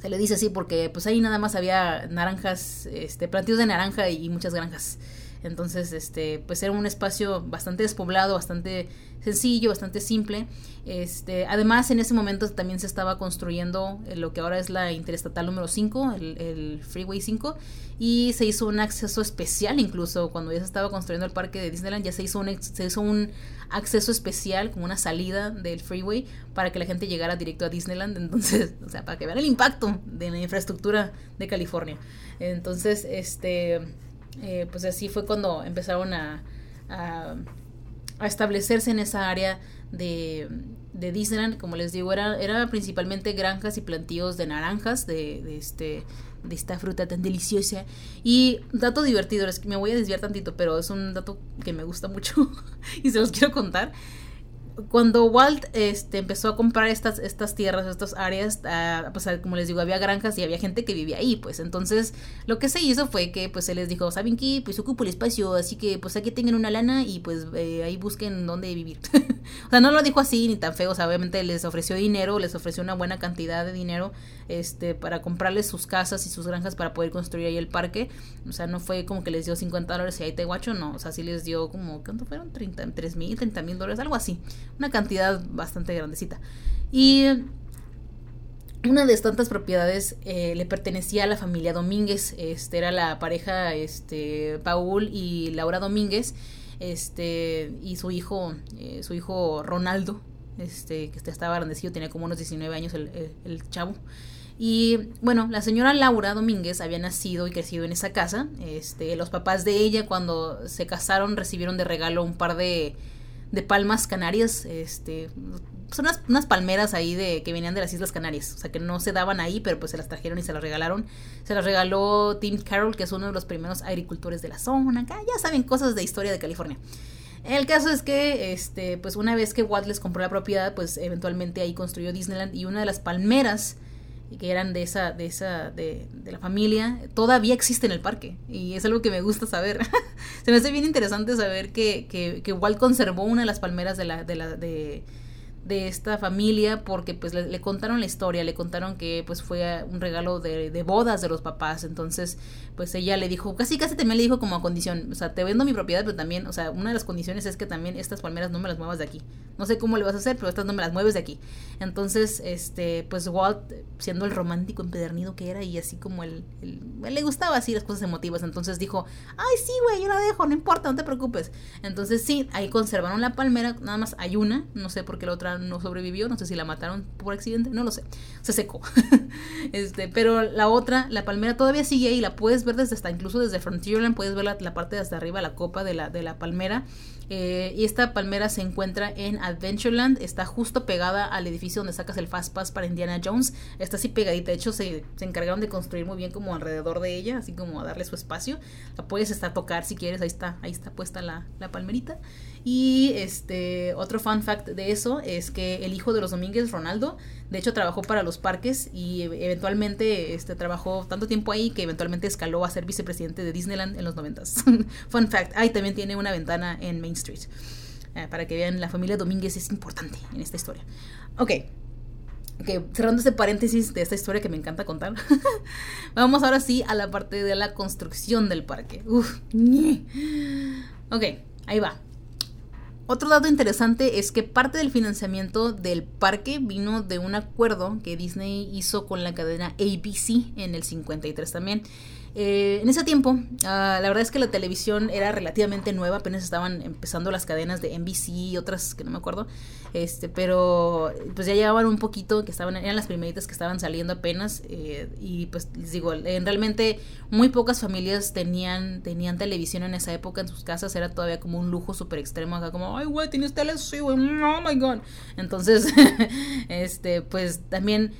se le dice así porque pues ahí nada más había naranjas, este, plantíos de naranja y muchas granjas. Entonces, este, pues era un espacio bastante despoblado, bastante sencillo, bastante simple. Este, además, en ese momento también se estaba construyendo lo que ahora es la Interestatal número 5, el, el, Freeway 5, y se hizo un acceso especial incluso cuando ya se estaba construyendo el parque de Disneyland, ya se hizo un, se hizo un acceso especial, como una salida del freeway para que la gente llegara directo a Disneyland, entonces, o sea, para que vean el impacto de la infraestructura de California. Entonces, este eh, pues así fue cuando empezaron a, establecerse en esa área de, de, Disneyland. Como les digo, era, era principalmente granjas y plantíos de naranjas, de, de, este, de esta fruta tan deliciosa. Y dato divertido, es que me voy a desviar tantito, pero es un dato que me gusta mucho y se los quiero contar cuando Walt este, empezó a comprar estas, estas tierras, estas áreas, uh, pues como les digo, había granjas y había gente que vivía ahí, pues entonces lo que se hizo fue que pues se les dijo, ¿saben qué? Pues ocupo el espacio, así que pues aquí tengan una lana y pues eh, ahí busquen dónde vivir. o sea, no lo dijo así ni tan feo, o sea, obviamente les ofreció dinero, les ofreció una buena cantidad de dinero este, para comprarles sus casas y sus granjas para poder construir ahí el parque. O sea, no fue como que les dio 50 dólares y ahí te guacho, no, o sea, sí les dio como, ¿cuánto fueron? 30, 3 mil, 30 mil dólares, algo así una cantidad bastante grandecita. Y una de tantas propiedades eh, le pertenecía a la familia Domínguez. Este era la pareja este, Paul y Laura Domínguez. Este, y su hijo, eh, su hijo Ronaldo, este, que estaba grandecido, tenía como unos 19 años el, el, chavo. Y bueno, la señora Laura Domínguez había nacido y crecido en esa casa. Este, los papás de ella cuando se casaron recibieron de regalo un par de, de palmas canarias, este, son unas, palmeras ahí de que venían de las Islas Canarias, o sea que no se daban ahí, pero pues se las trajeron y se las regalaron. Se las regaló Tim Carroll, que es uno de los primeros agricultores de la zona, acá ya saben cosas de historia de California. El caso es que, este, pues una vez que Walt les compró la propiedad, pues eventualmente ahí construyó Disneyland y una de las palmeras que eran de esa, de esa, de, de, la familia, todavía existe en el parque. Y es algo que me gusta saber. Se me hace bien interesante saber que, que, que Walt conservó una de las palmeras de la, de la, de, de esta familia porque pues le, contaron la historia, le contaron que pues fue un regalo de, de, bodas de los papás, entonces pues ella le dijo, casi casi también le dijo como a condición, o sea, te vendo mi propiedad, pero también, o sea, una de las condiciones es que también estas palmeras no me las muevas de aquí. No sé cómo le vas a hacer, pero estas no me las mueves de aquí. Entonces, este, pues Walt, siendo el romántico empedernido que era y así como el, el le gustaba así las cosas emotivas, entonces dijo, ay, sí, güey, yo la dejo, no importa, no te preocupes. Entonces sí, ahí conservaron la palmera, nada más hay una, no sé por qué la otra no sobrevivió, no sé si la mataron por accidente, no lo sé, se secó. este, pero la otra, la palmera todavía sigue ahí, la puedes ver desde hasta, incluso desde Frontierland, puedes ver la, parte de hasta arriba, la copa de la, de la palmera. Eh, y esta palmera se encuentra en Adventureland, está justo pegada al edificio donde sacas el Fast Pass para Indiana Jones, está así pegadita, de hecho se, se encargaron de construir muy bien como alrededor de ella, así como a darle su espacio, la puedes estar tocar si quieres, ahí está, ahí está puesta la, la palmerita. Y este otro fun fact de eso es que el hijo de los Domínguez, Ronaldo, de hecho trabajó para los parques y eventualmente este, trabajó tanto tiempo ahí que eventualmente escaló a ser vicepresidente de Disneyland en los noventas. fun fact. Ahí también tiene una ventana en Main Street. Eh, para que vean, la familia Domínguez es importante en esta historia. Ok. Ok, cerrando este paréntesis de esta historia que me encanta contar, vamos ahora sí a la parte de la construcción del parque. Uf, ok, ahí va. Otro dato interesante es que parte del financiamiento del parque vino de un acuerdo que Disney hizo con la cadena ABC en el 53 también. Eh, en ese tiempo, ah, la verdad es que la televisión era relativamente nueva, apenas estaban empezando las cadenas de NBC y otras que no me acuerdo, este, pero pues ya llevaban un poquito, que estaban, eran las primeritas que estaban saliendo apenas, eh, y pues les digo, en realmente muy pocas familias tenían, tenían televisión en esa época en sus casas, era todavía como un lujo súper extremo, acá como, ay güey, tienes tele, sí güey, oh my god, entonces, este, pues también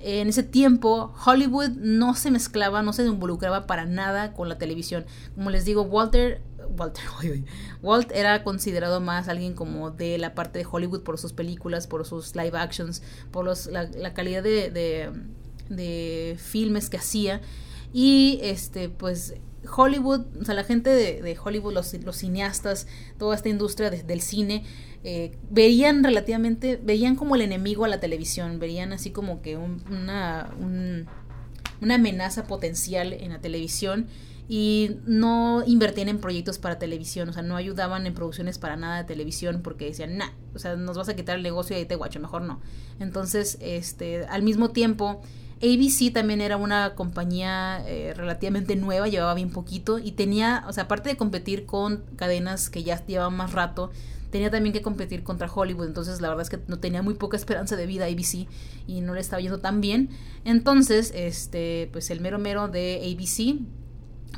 en ese tiempo Hollywood no se mezclaba, no se involucraba para nada con la televisión. Como les digo, Walter, Walter, Walt era considerado más alguien como de la parte de Hollywood por sus películas, por sus live actions, por los, la, calidad de, de, de filmes que hacía. Y este, pues Hollywood, o sea, la gente de, Hollywood, los, los, cineastas, toda esta industria del cine, eh, veían relativamente, veían como el enemigo a la televisión, veían así como que una, una amenaza potencial en la televisión y no invertían en proyectos para televisión, o sea, no ayudaban en producciones para nada de televisión porque decían, nah, o sea, nos vas a quitar el negocio y ahí te guacho, mejor no. Entonces, este, al mismo tiempo, ABC también era una compañía eh, relativamente nueva, llevaba bien poquito y tenía, o sea, aparte de competir con cadenas que ya llevaban más rato, tenía también que competir contra Hollywood, entonces la verdad es que no tenía muy poca esperanza de vida ABC y no le estaba yendo tan bien. Entonces, este, pues el mero mero de ABC,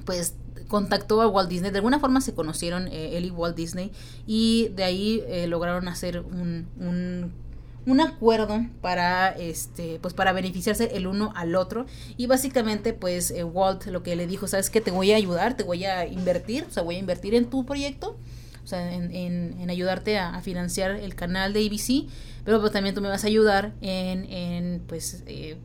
pues contactó a Walt Disney, de alguna forma se conocieron eh, él y Walt Disney y de ahí eh, lograron hacer un, un un acuerdo para este pues para beneficiarse el uno al otro. Y básicamente pues eh, Walt lo que le dijo sabes que te voy a ayudar te voy a invertir o sea voy a invertir en tu proyecto o sea en, en, ayudarte a, financiar el canal de ABC pero pues, también tú me vas a ayudar en, en pues eh,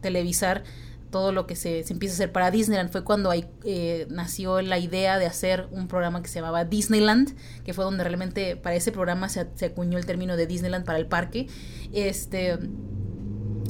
televisar todo lo que se, empieza a hacer para Disneyland. Fue cuando ahí, eh, nació la idea de hacer un programa que se llamaba Disneyland, que fue donde realmente para ese programa se, acuñó el término de Disneyland para el parque. Este,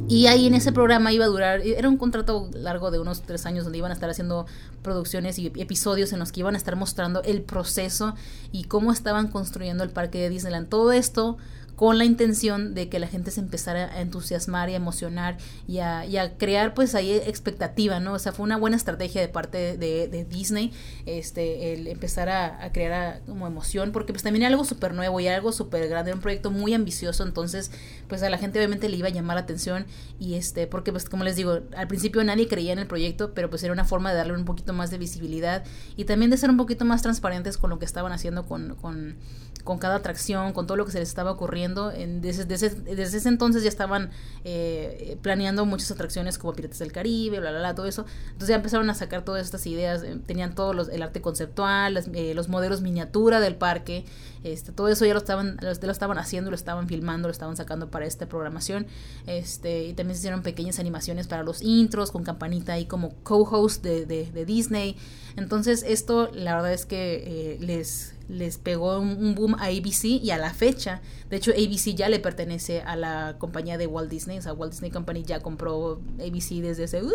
y ahí en ese programa iba a durar, era un contrato largo de unos tres años donde iban a estar haciendo producciones y episodios en los que iban a estar mostrando el proceso y cómo estaban construyendo el parque de Disneyland. Todo esto con la intención de que la gente se empezara a entusiasmar y a emocionar y a, crear pues ahí expectativa, ¿no? O sea, fue una buena estrategia de parte de, Disney, este, el empezar a, crear como emoción, porque pues también era algo súper nuevo y algo súper grande, era un proyecto muy ambicioso, entonces pues a la gente obviamente le iba a llamar la atención y este, porque pues como les digo, al principio nadie creía en el proyecto, pero pues era una forma de darle un poquito más de visibilidad y también de ser un poquito más transparentes con lo que estaban haciendo con, con, con cada atracción, con todo lo que se les estaba ocurriendo desde, ese entonces ya estaban eh, planeando muchas atracciones como Piratas del Caribe, bla, bla, bla, todo eso. Entonces ya empezaron a sacar todas estas ideas, eh, tenían todo el arte conceptual, eh, los modelos miniatura del parque, este, todo eso ya lo estaban, lo, estaban haciendo, lo estaban filmando, lo estaban sacando para esta programación. Este, y también se hicieron pequeñas animaciones para los intros, con campanita ahí como co-host de, de, Disney. Entonces esto la verdad es que les les pegó un, boom a ABC y a la fecha, de hecho ABC ya le pertenece a la compañía de Walt Disney, o sea, Walt Disney Company ya compró ABC desde ese... Uh,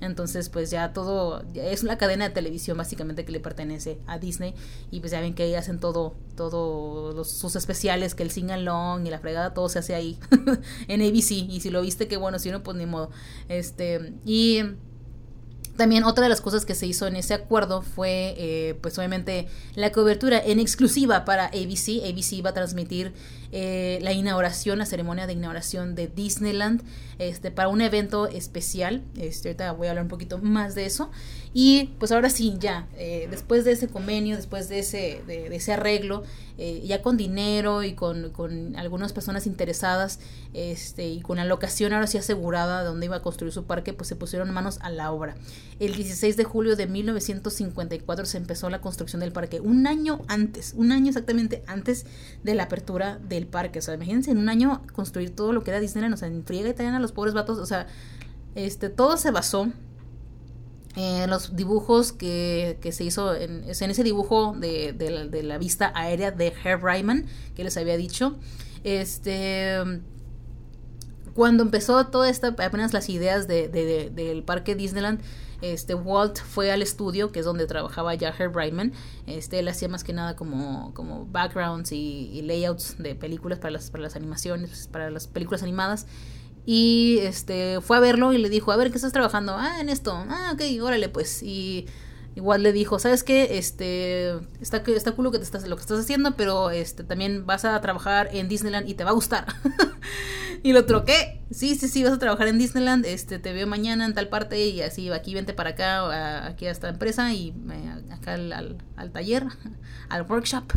entonces pues ya todo, es una cadena de televisión básicamente que le pertenece a Disney. Y pues ya ven que ahí hacen todo, todo sus especiales, que el sing along y la fregada, todo se hace ahí en ABC y si lo viste, que bueno, si no, pues ni modo. Este, y también otra de las cosas que se hizo en ese acuerdo fue, eh, pues obviamente, la cobertura en exclusiva para ABC. ABC iba a transmitir eh, la inauguración, la ceremonia de inauguración de Disneyland, este, para un evento especial. Este, ahorita voy a hablar un poquito más de eso. Y pues ahora sí, ya, eh, después de ese convenio, después de ese, de, ese arreglo, eh, ya con dinero y con, con, algunas personas interesadas este, y con la locación ahora sí asegurada de dónde iba a construir su parque, pues se pusieron manos a la obra. El 16 de julio de 1954 se empezó la construcción del parque, un año antes, un año exactamente antes de la apertura del parque. O sea, imagínense en un año construir todo lo que era Disneyland, o sea, en friega y los pobres vatos, o sea, este, todo se basó en los dibujos que, que se hizo en, en ese dibujo de, de, la, vista aérea de Herb Ryman que les había dicho este cuando empezó toda esta apenas las ideas de, del parque Disneyland este Walt fue al estudio que es donde trabajaba ya Herb Ryman este él hacía más que nada como como backgrounds y, y layouts de películas para las para las animaciones para las películas animadas y este fue a verlo y le dijo, a ver, ¿qué estás trabajando? Ah, en esto. Ah, ok, órale pues. Y igual le dijo, ¿sabes qué? Este, está, está culo que te estás, lo que estás haciendo, pero este, también vas a trabajar en Disneyland y te va a gustar. y lo troqué. Sí, sí, sí, vas a trabajar en Disneyland, este, te veo mañana en tal parte y así, aquí vente para acá, aquí a esta empresa y acá al, al, taller, al workshop.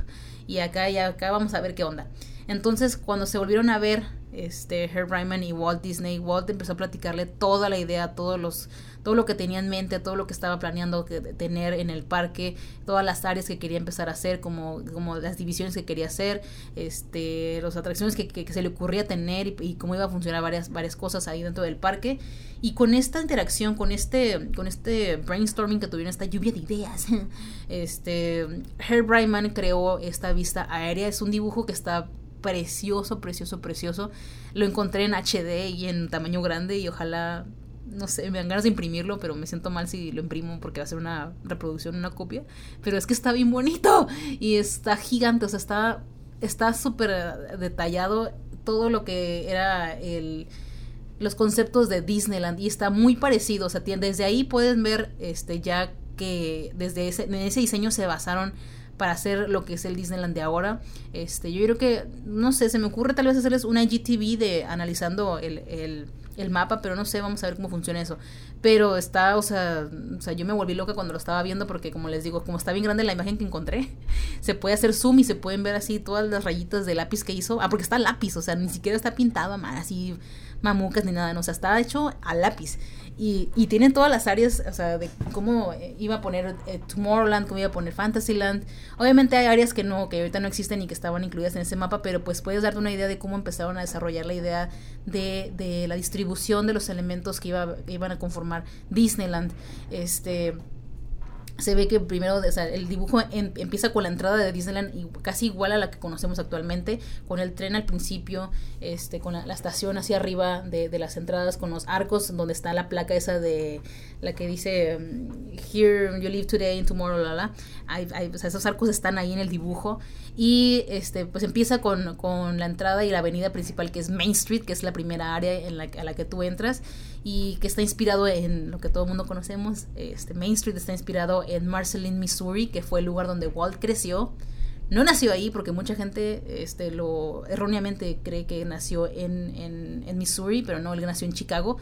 Y acá y acá vamos a ver qué onda. Entonces, cuando se volvieron a ver este Herb Ryman y Walt Disney, Walt empezó a platicarle toda la idea, todos los todo lo que tenía en mente, todo lo que estaba planeando tener en el parque, todas las áreas que quería empezar a hacer, como, como las divisiones que quería hacer, este, las atracciones que, que, se le ocurría tener y, cómo iba a funcionar varias, varias cosas ahí dentro del parque. Y con esta interacción, con este, con este brainstorming que tuvieron, esta lluvia de ideas, este, Herb Ryman creó esta vista aérea. Es un dibujo que está precioso, precioso, precioso. Lo encontré en HD y en tamaño grande y ojalá no sé, me dan ganas de imprimirlo, pero me siento mal si lo imprimo porque va a ser una reproducción, una copia. Pero es que está bien bonito y está gigante, o sea, está está súper detallado todo lo que era el los conceptos de Disneyland y está muy parecido, o sea, desde ahí pueden ver este ya que desde ese, en ese diseño se basaron para hacer lo que es el Disneyland de ahora. Este, yo creo que, no sé, se me ocurre tal vez hacerles una IGTV de analizando el, el el mapa, pero no sé, vamos a ver cómo funciona eso. Pero está, o sea, o sea, yo me volví loca cuando lo estaba viendo porque como les digo, como está bien grande la imagen que encontré, se puede hacer zoom y se pueden ver así todas las rayitas de lápiz que hizo. Ah, porque está lápiz, o sea, ni siquiera está pintado así mamucas ni nada, no, o sea, está hecho a lápiz. Y, y tienen todas las áreas, o sea, de cómo eh, iba a poner eh, Tomorrowland, cómo iba a poner Fantasyland. Obviamente hay áreas que no, que ahorita no existen y que estaban incluidas en ese mapa, pero pues puedes darte una idea de cómo empezaron a desarrollar la idea de, de la distribución de los elementos que, iba, que iban a conformar Disneyland. Este se ve que primero, o sea, el dibujo em, empieza con la entrada de Disneyland y casi igual a la que conocemos actualmente, con el tren al principio, este, con la, estación hacia arriba de, de, las entradas, con los arcos donde está la placa esa de la que dice mm, Here you live today and tomorrow, la la. Hay, sea, esos arcos están ahí en el dibujo y este, pues empieza con, con, la entrada y la avenida principal que es Main Street, que es la primera área en la, a la que tú entras y que está inspirado en lo que todo el mundo conocemos. Este, Main Street está inspirado en Marceline, Missouri, que fue el lugar donde Walt creció. No nació ahí porque mucha gente este, lo erróneamente cree que nació en, en, en Missouri, pero no, él nació en Chicago.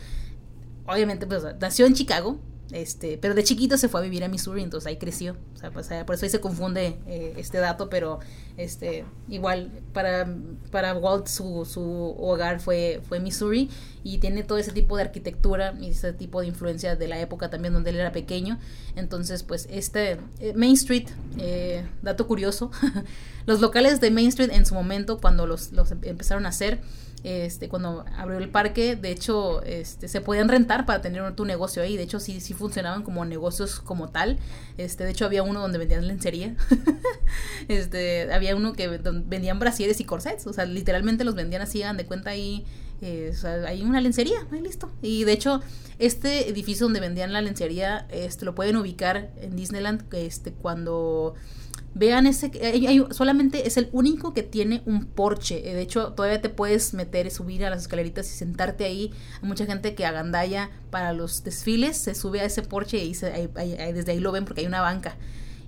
Obviamente, pues nació en Chicago, este, pero de chiquito se fue a vivir a Missouri, entonces ahí creció. O sea, pues, por eso ahí se confunde eh, este dato, pero este, igual para, para Walt su, su hogar fue, Missouri y tiene todo ese tipo de arquitectura y ese tipo de influencia de la época también donde él era pequeño. Entonces, pues este eh, Main Street, eh, dato curioso, los locales de Main Street en su momento, cuando los empezaron a hacer, este, cuando abrió el parque, de hecho, este, se podían rentar para tener tu negocio ahí. De hecho, sí, sí funcionaban como negocios como tal. Este, de hecho, había uno donde vendían lencería. este, había uno que vendían brasieres y corsets. O sea, literalmente los vendían así, dan de cuenta ahí. Eh, hay una lencería, ahí listo. Y de hecho, este edificio donde vendían la lencería, este, lo pueden ubicar en Disneyland, este, cuando Vean ese, solamente es el único que tiene un porche. Eh, de hecho, todavía te puedes meter, subir a las escaleritas y sentarte ahí. Hay mucha gente que agandalla para los desfiles, se sube a ese porche y desde ahí lo ven porque hay una banca.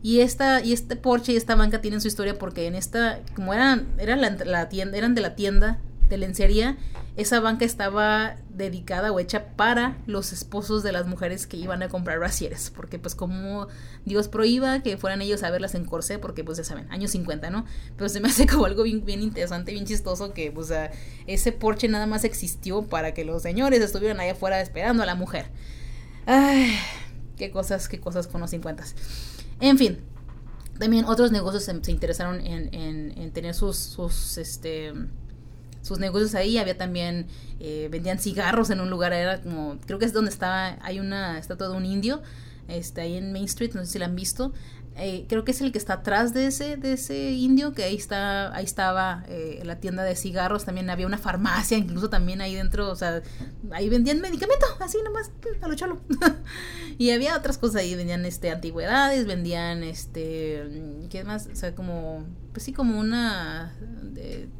Y esta y este porche y esta banca tienen su historia porque en esta, como eran, eran, la tienda, eran de la tienda de lencería, esa banca estaba dedicada o hecha para los esposos de las mujeres que iban a comprar brasieres, porque pues como Dios prohíba que fueran ellos a verlas en corsé, porque pues ya saben, años 50, ¿no? Pero se me hace como algo bien, interesante, bien chistoso, que pues ese porche nada más existió para que los señores estuvieran allá afuera esperando a la mujer. Ay, qué cosas, qué cosas con los 50. En fin, también otros negocios se, interesaron en, en, en tener sus, sus, este sus negocios ahí. Había también, eh, vendían cigarros en un lugar, era como, creo que es donde estaba, hay una estatua de un indio, este, ahí en Main Street, no sé si la han visto. Eh, creo que es el que está atrás de ese, de ese indio, que ahí está, ahí estaba eh, la tienda de cigarros, también había una farmacia, incluso también ahí dentro, o sea, ahí vendían medicamento, así nomás, a lo chalo. y había otras cosas ahí, vendían este antigüedades, vendían este, ¿qué más? O sea, como, pues sí, como una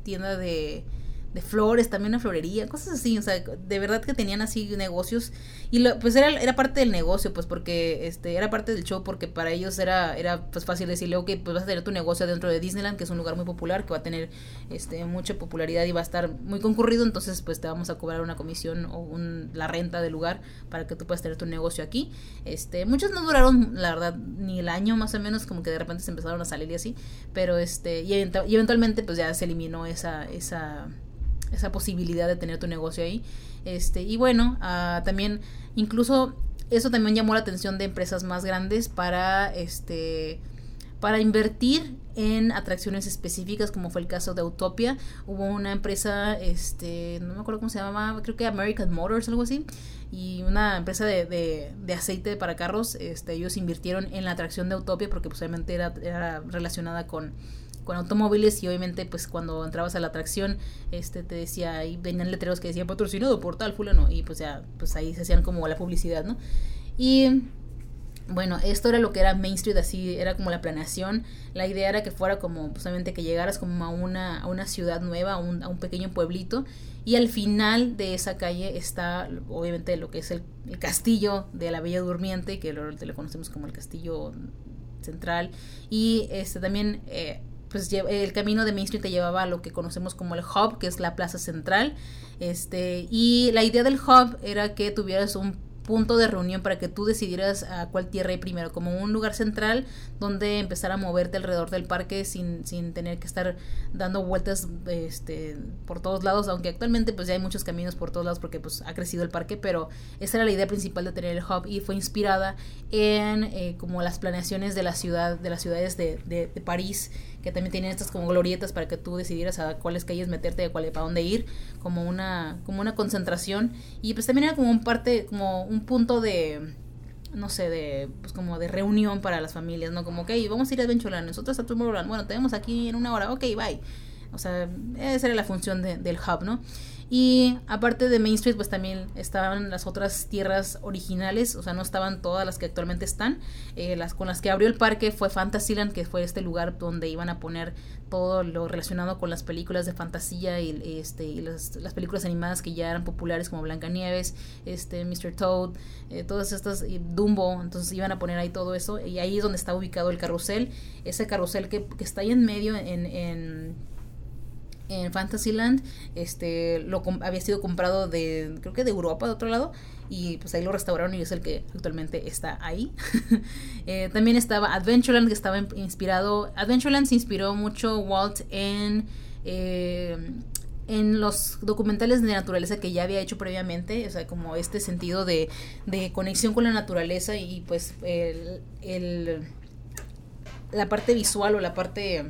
tienda de de flores, también una florería, cosas así, o sea, de verdad que tenían así negocios y lo, pues era, era parte del negocio, pues porque este era parte del show porque para ellos era era pues fácil decirle, ok, pues vas a tener tu negocio dentro de Disneyland, que es un lugar muy popular, que va a tener este mucha popularidad y va a estar muy concurrido, entonces pues te vamos a cobrar una comisión o un, la renta del lugar para que tú puedas tener tu negocio aquí. Este, muchos no duraron, la verdad, ni el año más o menos, como que de repente se empezaron a salir y así, pero este y, eventualmente pues ya se eliminó esa esa esa posibilidad de tener tu negocio ahí. Este, y bueno, uh, también incluso eso también llamó la atención de empresas más grandes para este para invertir en atracciones específicas como fue el caso de Utopia hubo una empresa este no me acuerdo cómo se llamaba creo que American Motors algo así y una empresa de, de, de aceite para carros este ellos invirtieron en la atracción de Utopia porque posiblemente era, era relacionada con con automóviles y obviamente pues cuando entrabas a la atracción este te decía ahí venían letreros que decían patrocinado por tal fulano y pues ya pues ahí se hacían como la publicidad no y bueno, esto era lo que era Main Street, así era como la planeación. La idea era que fuera como, pues que llegaras como a una, a una ciudad nueva, a un, a un pequeño pueblito. Y al final de esa calle está, obviamente, lo que es el, castillo de la Bella Durmiente, que lo, lo, conocemos como el castillo central. Y este también eh, pues el camino de Main Street te llevaba a lo que conocemos como el hub, que es la plaza central. Este, y la idea del hub era que tuvieras un punto de reunión para que tú decidieras a cuál tierra ir primero, como un lugar central donde empezar a moverte alrededor del parque sin, sin tener que estar dando vueltas este, por todos lados, aunque actualmente pues ya hay muchos caminos por todos lados porque pues ha crecido el parque, pero esa era la idea principal de tener el hub y fue inspirada en eh, como las planeaciones de la ciudad, de las ciudades de, de, de París que también tienen estas como glorietas para que tú decidieras a cuáles calles meterte, a cuál, para dónde ir, como una, como una concentración. Y pues también era como un parte, como un punto de no sé, de, pues como de reunión para las familias, ¿no? Como, ok, vamos a ir a Adventureland, nosotros a Tomorrowland, bueno, tenemos aquí en una hora, ok, bye. O sea, esa era la función del hub, ¿no? Y aparte de Main Street, pues también estaban las otras tierras originales, o sea, no estaban todas las que actualmente están. Eh, las con las que abrió el parque fue Fantasyland, que fue este lugar donde iban a poner todo lo relacionado con las películas de fantasía y, este, y las, películas animadas que ya eran populares como Blancanieves, este, Mr. Toad, eh, todas estas, y Dumbo, entonces iban a poner ahí todo eso. Y ahí es donde está ubicado el carrusel, ese carrusel que, que está ahí en medio en, en en Fantasyland, este, lo había sido comprado de, creo que de Europa, de otro lado, y pues ahí lo restauraron y es el que actualmente está ahí. Eh, también estaba Adventureland, que estaba inspirado, Adventureland se inspiró mucho Walt en... Eh, en los documentales de naturaleza que ya había hecho previamente, o sea, como este sentido de, de conexión con la naturaleza y pues el, el, la parte visual o la parte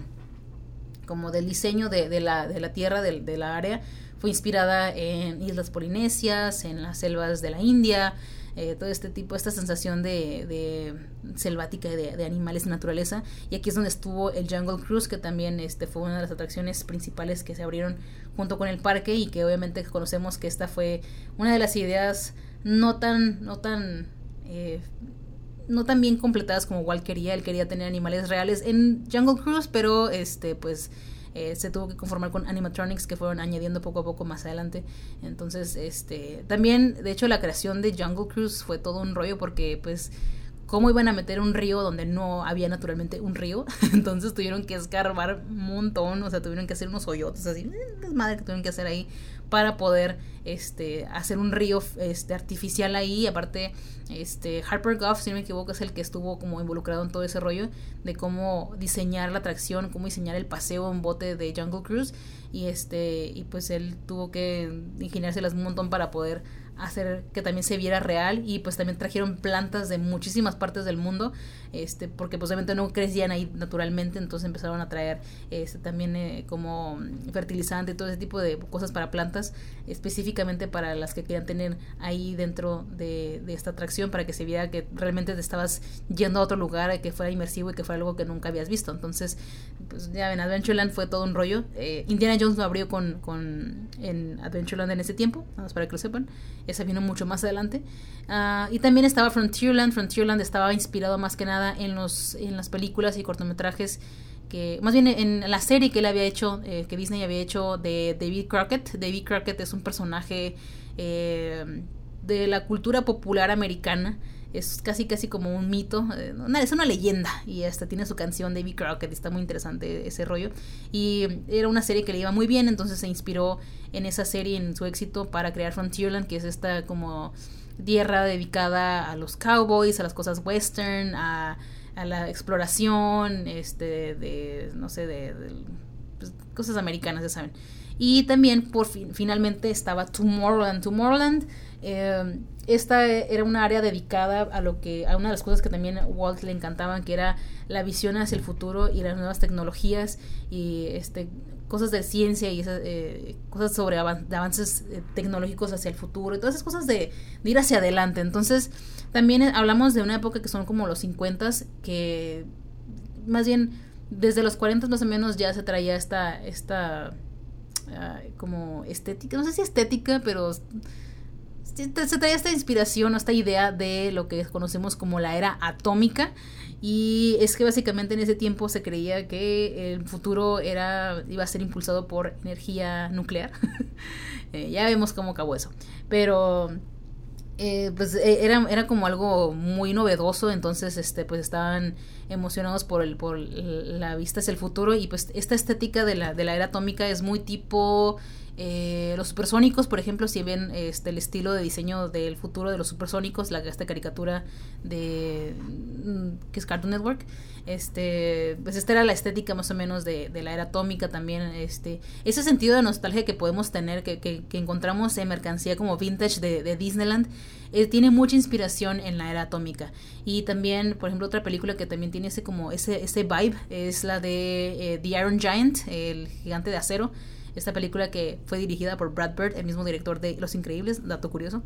como del diseño de, la, de la tierra, de, de, la área, fue inspirada en islas polinesias, en las selvas de la India, eh, todo este tipo, esta sensación de, selvática de, de, animales y naturaleza. Y aquí es donde estuvo el Jungle Cruise, que también este, fue una de las atracciones principales que se abrieron junto con el parque y que obviamente conocemos que esta fue una de las ideas no tan, no tan eh, no tan bien completadas como Walt quería. Él quería tener animales reales en Jungle Cruise, pero este, pues eh, se tuvo que conformar con animatronics que fueron añadiendo poco a poco más adelante. Entonces, este, también, de hecho, la creación de Jungle Cruise fue todo un rollo porque, pues, cómo iban a meter un río donde no había naturalmente un río. Entonces tuvieron que escarbar un montón, o sea, tuvieron que hacer unos hoyotes así, eh, madre que tuvieron que hacer ahí para poder este, hacer un río este, artificial ahí. Aparte, este, Harper Goff, si no me equivoco, es el que estuvo como involucrado en todo ese rollo de cómo diseñar la atracción, cómo diseñar el paseo en bote de Jungle Cruise. Y este, y pues él tuvo que ingeniárselas un montón para poder hacer que también se viera real y pues también trajeron plantas de muchísimas partes del mundo este porque posiblemente no crecían ahí naturalmente entonces empezaron a traer este también eh, como fertilizante y todo ese tipo de cosas para plantas específicamente para las que querían tener ahí dentro de, de esta atracción para que se viera que realmente te estabas yendo a otro lugar que fuera inmersivo y que fuera algo que nunca habías visto. Entonces pues ya ven Adventureland fue todo un rollo. Eh, Indiana Jones lo abrió con, con en Adventureland en ese tiempo nada más para que lo sepan esa vino mucho más adelante. Uh, y también estaba Frontierland. Frontierland estaba inspirado más que nada en, los, en las películas y cortometrajes que, más bien en la serie que él había hecho, eh, que Disney había hecho de David Crockett. David Crockett es un personaje eh, de la cultura popular americana es casi casi como un mito, eh, es una leyenda y hasta tiene su canción David Crockett, está muy interesante ese rollo y era una serie que le iba muy bien, entonces se inspiró en esa serie, en su éxito para crear Frontierland, que es esta como tierra dedicada a los cowboys, a las cosas western, a, la exploración, este, de, no sé, de, de pues, cosas americanas, ya saben. Y también por fin, finalmente estaba Tomorrowland. Tomorrowland eh, esta era una área dedicada a lo que a una de las cosas que también Walt le encantaban que era la visión hacia el futuro y las nuevas tecnologías y este cosas de ciencia y esas eh, cosas sobre avances eh, tecnológicos hacia el futuro y todas esas cosas de, de, ir hacia adelante entonces también hablamos de una época que son como los 50 que más bien desde los 40 más o menos ya se traía esta esta uh, como estética no sé si estética pero se traía esta inspiración, esta idea de lo que conocemos como la era atómica. Y es que básicamente en ese tiempo se creía que el futuro era, iba a ser impulsado por energía nuclear. eh, ya vemos cómo acabó eso. Pero eh, pues eh, era, era como algo muy novedoso, entonces este, pues estaban emocionados por, el, por la vista hacia el futuro y pues esta estética de la, de la era atómica es muy tipo eh, los supersónicos, por ejemplo, si ven este, el estilo de diseño del futuro de los supersónicos, la, esta caricatura de mm, que es Cartoon Network, este, pues esta era la estética más o menos de, de, la era atómica también, este, ese sentido de nostalgia que podemos tener, que, que, que encontramos en mercancía como vintage de, de Disneyland, eh, tiene mucha inspiración en la era atómica. Y también, por ejemplo, otra película que también tiene ese como ese, ese vibe es la de eh, The Iron Giant, el gigante de acero esta película que fue dirigida por Brad Bird, el mismo director de Los Increíbles, dato curioso.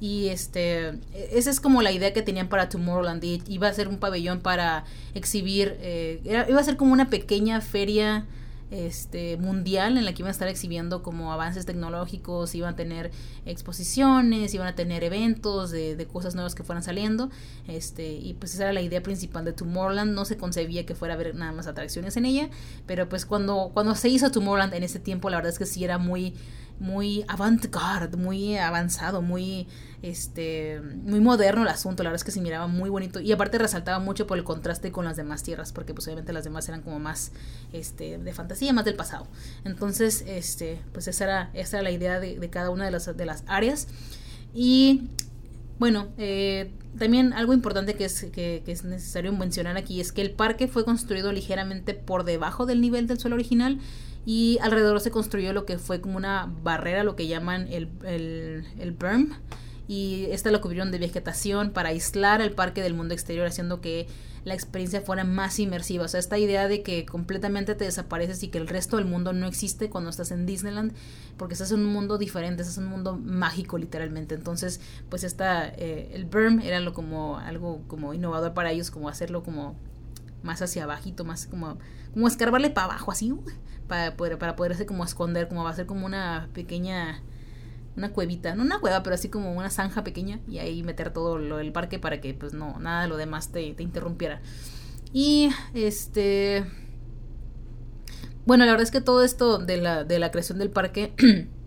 Y este, esa es como la idea que tenían para Tomorrowland. Iba a ser un pabellón para exhibir, eh, iba a ser como una pequeña feria este, mundial en la que iban a estar exhibiendo como avances tecnológicos, iban a tener exposiciones, iban a tener eventos de, de, cosas nuevas que fueran saliendo. Este, y pues esa era la idea principal de Tomorrowland. No se concebía que fuera a haber nada más atracciones en ella, pero pues cuando, cuando se hizo Tomorrowland en ese tiempo, la verdad es que sí era muy muy avant-garde, muy avanzado, muy este muy moderno el asunto, la verdad es que se miraba muy bonito y aparte resaltaba mucho por el contraste con las demás tierras, porque pues obviamente las demás eran como más este de fantasía, más del pasado. Entonces, este, pues esa era esa era la idea de, cada una de las de las áreas y Bueno, eh, también algo importante que es, que, es necesario mencionar aquí es que el parque fue construido ligeramente por debajo del nivel del suelo original y alrededor se construyó lo que fue como una barrera, lo que llaman el, el, el berm, y esta lo cubrieron de vegetación para aislar el parque del mundo exterior, haciendo que la experiencia fuera más inmersiva. O sea, esta idea de que completamente te desapareces y que el resto del mundo no existe cuando estás en Disneyland, porque estás en un mundo diferente, estás en un mundo mágico literalmente. Entonces, pues esta, eh, el berm era lo como algo como innovador para ellos, como hacerlo como más hacia abajito, más como, como escarbarle para abajo, así, para, poder, para poderse como esconder, como va a ser como una pequeña una cuevita, no una cueva, pero así como una zanja pequeña y ahí meter todo lo del parque para que pues no, nada de lo demás te, te interrumpiera. Y este... Bueno, la verdad es que todo esto de la, de la creación del parque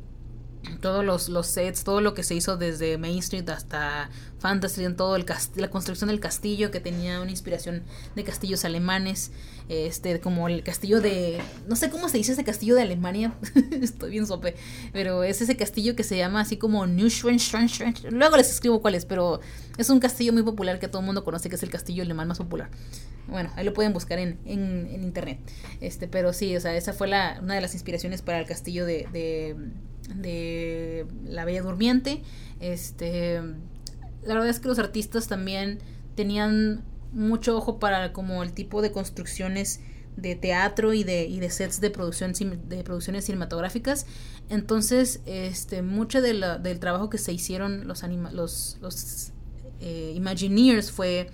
todos los, los, sets, todo lo que se hizo desde Main Street hasta Fantasyland, todo el la construcción del castillo que tenía una inspiración de castillos alemanes, este como el castillo de no sé cómo se dice ese castillo de Alemania, estoy bien sope, pero es ese castillo que se llama así como Neuschwanstein, luego les escribo cuál es, pero es un castillo muy popular que todo el mundo conoce que es el castillo alemán más popular. Bueno, ahí lo pueden buscar en, en, internet. Este, pero sí, o sea, esa fue la, una de las inspiraciones para el castillo de de La Bella Durmiente. Este, la verdad es que los artistas también tenían mucho ojo para como el tipo de construcciones de teatro y de, y de sets de de producciones cinematográficas entonces este mucho de del trabajo que se hicieron los los, los eh, Imagineers fue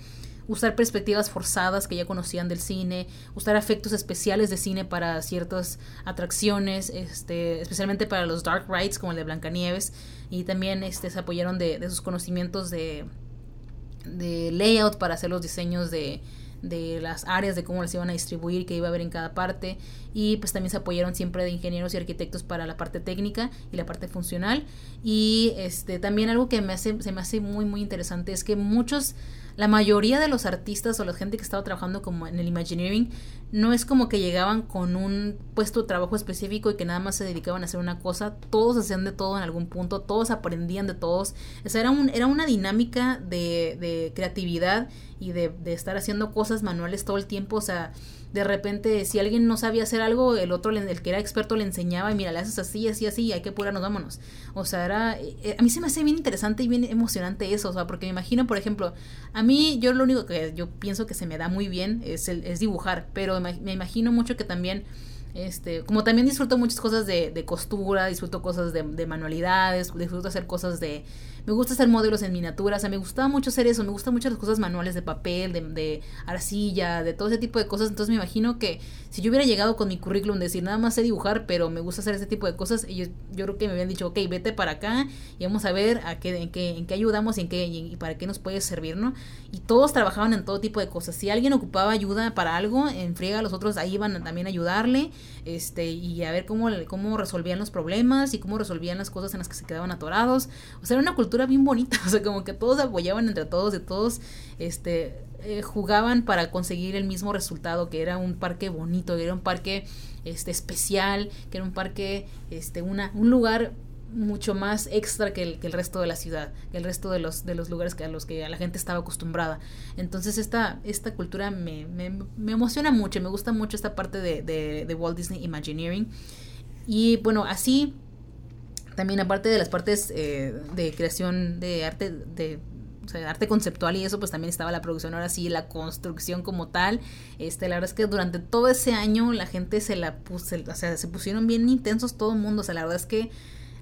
usar perspectivas forzadas que ya conocían del cine, usar efectos especiales de cine para ciertas atracciones, este, especialmente para los dark rides como el de Blancanieves, y también este, se apoyaron de, de sus conocimientos de, de layout para hacer los diseños de, de las áreas de cómo las iban a distribuir, que iba a haber en cada parte y pues también se apoyaron siempre de ingenieros y arquitectos para la parte técnica y la parte funcional y este también algo que me hace se me hace muy muy interesante es que muchos la mayoría de los artistas o la gente que estaba trabajando como en el Imagineering no es como que llegaban con un puesto de trabajo específico y que nada más se dedicaban a hacer una cosa, todos hacían de todo en algún punto, todos aprendían de todos, o era, un, era una dinámica de, de creatividad y de, de estar haciendo cosas manuales todo el tiempo, o sea, de repente si alguien no sabía hacer algo, el otro, el que era experto le enseñaba y mira, le haces así, así, así, hay que apurarnos, vámonos. O sea, era, eh, a mí se me hace bien interesante y bien emocionante eso, o sea, porque me imagino, por ejemplo, a mí yo lo único que yo pienso que se me da muy bien es, el, es dibujar, pero me imagino mucho que también este, como también disfruto muchas cosas de, de costura, disfruto cosas de, de, manualidades, disfruto hacer cosas de... Me gusta hacer modelos en miniatura, o sea, me gustaba mucho hacer eso, me gustan mucho las cosas manuales de papel, de, de, arcilla, de todo ese tipo de cosas. Entonces me imagino que si yo hubiera llegado con mi currículum, decir nada más sé dibujar, pero me gusta hacer ese tipo de cosas, ellos, yo creo que me habían dicho, ok, vete para acá y vamos a ver a qué, en, qué, en qué ayudamos y, en qué, y, para qué nos puede servir, ¿no? Y todos trabajaban en todo tipo de cosas. Si alguien ocupaba ayuda para algo, en friega los otros ahí iban también a ayudarle este, y a ver cómo, cómo resolvían los problemas y cómo resolvían las cosas en las que se quedaban atorados. O sea, era una cultura bien bonita, o sea, como que todos apoyaban entre todos, de todos, este, eh, jugaban para conseguir el mismo resultado, que era un parque bonito, que era un parque este, especial, que era un parque, este, una, un lugar mucho más extra que el, que el, resto de la ciudad, que el resto de los, de los lugares que a los que la gente estaba acostumbrada. Entonces esta, esta cultura me, me, me emociona mucho, me gusta mucho esta parte de, de, de, Walt Disney Imagineering. Y bueno, así también aparte de las partes eh, de creación de arte, de o sea, arte conceptual y eso, pues también estaba la producción, ahora sí, la construcción como tal. Este, la verdad es que durante todo ese año la gente se la puso, o sea, se pusieron bien intensos todo el mundo, o sea, la verdad es que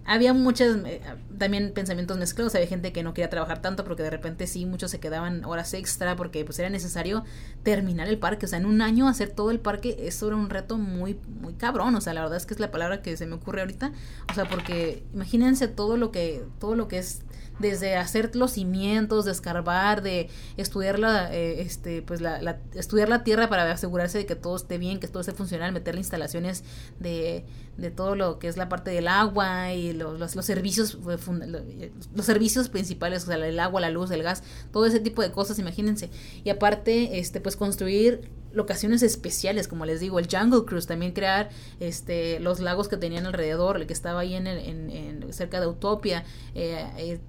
había muchas eh, también pensamientos mezclados, había gente que no quería trabajar tanto porque de repente sí, muchos se quedaban horas extra porque pues era necesario terminar el parque, o sea, en un año hacer todo el parque, eso era un reto muy muy cabrón, o sea, la verdad es que es la palabra que se me ocurre ahorita, o sea, porque imagínense todo lo que todo lo que es desde hacer los cimientos, de escarbar, de estudiar la, eh, este, pues la, estudiar la tierra para asegurarse de que todo esté bien, que todo esté funcional, meterle instalaciones de, de todo lo que es la parte del agua y los, los, servicios, eh, los servicios principales, o sea, el agua, la luz, el gas, todo ese tipo de cosas, imagínense. Y aparte, este, pues construir locaciones especiales, como les digo, el Jungle Cruise, también crear este, los lagos que tenían alrededor, el que estaba ahí en, el, en, cerca de Utopia, eh,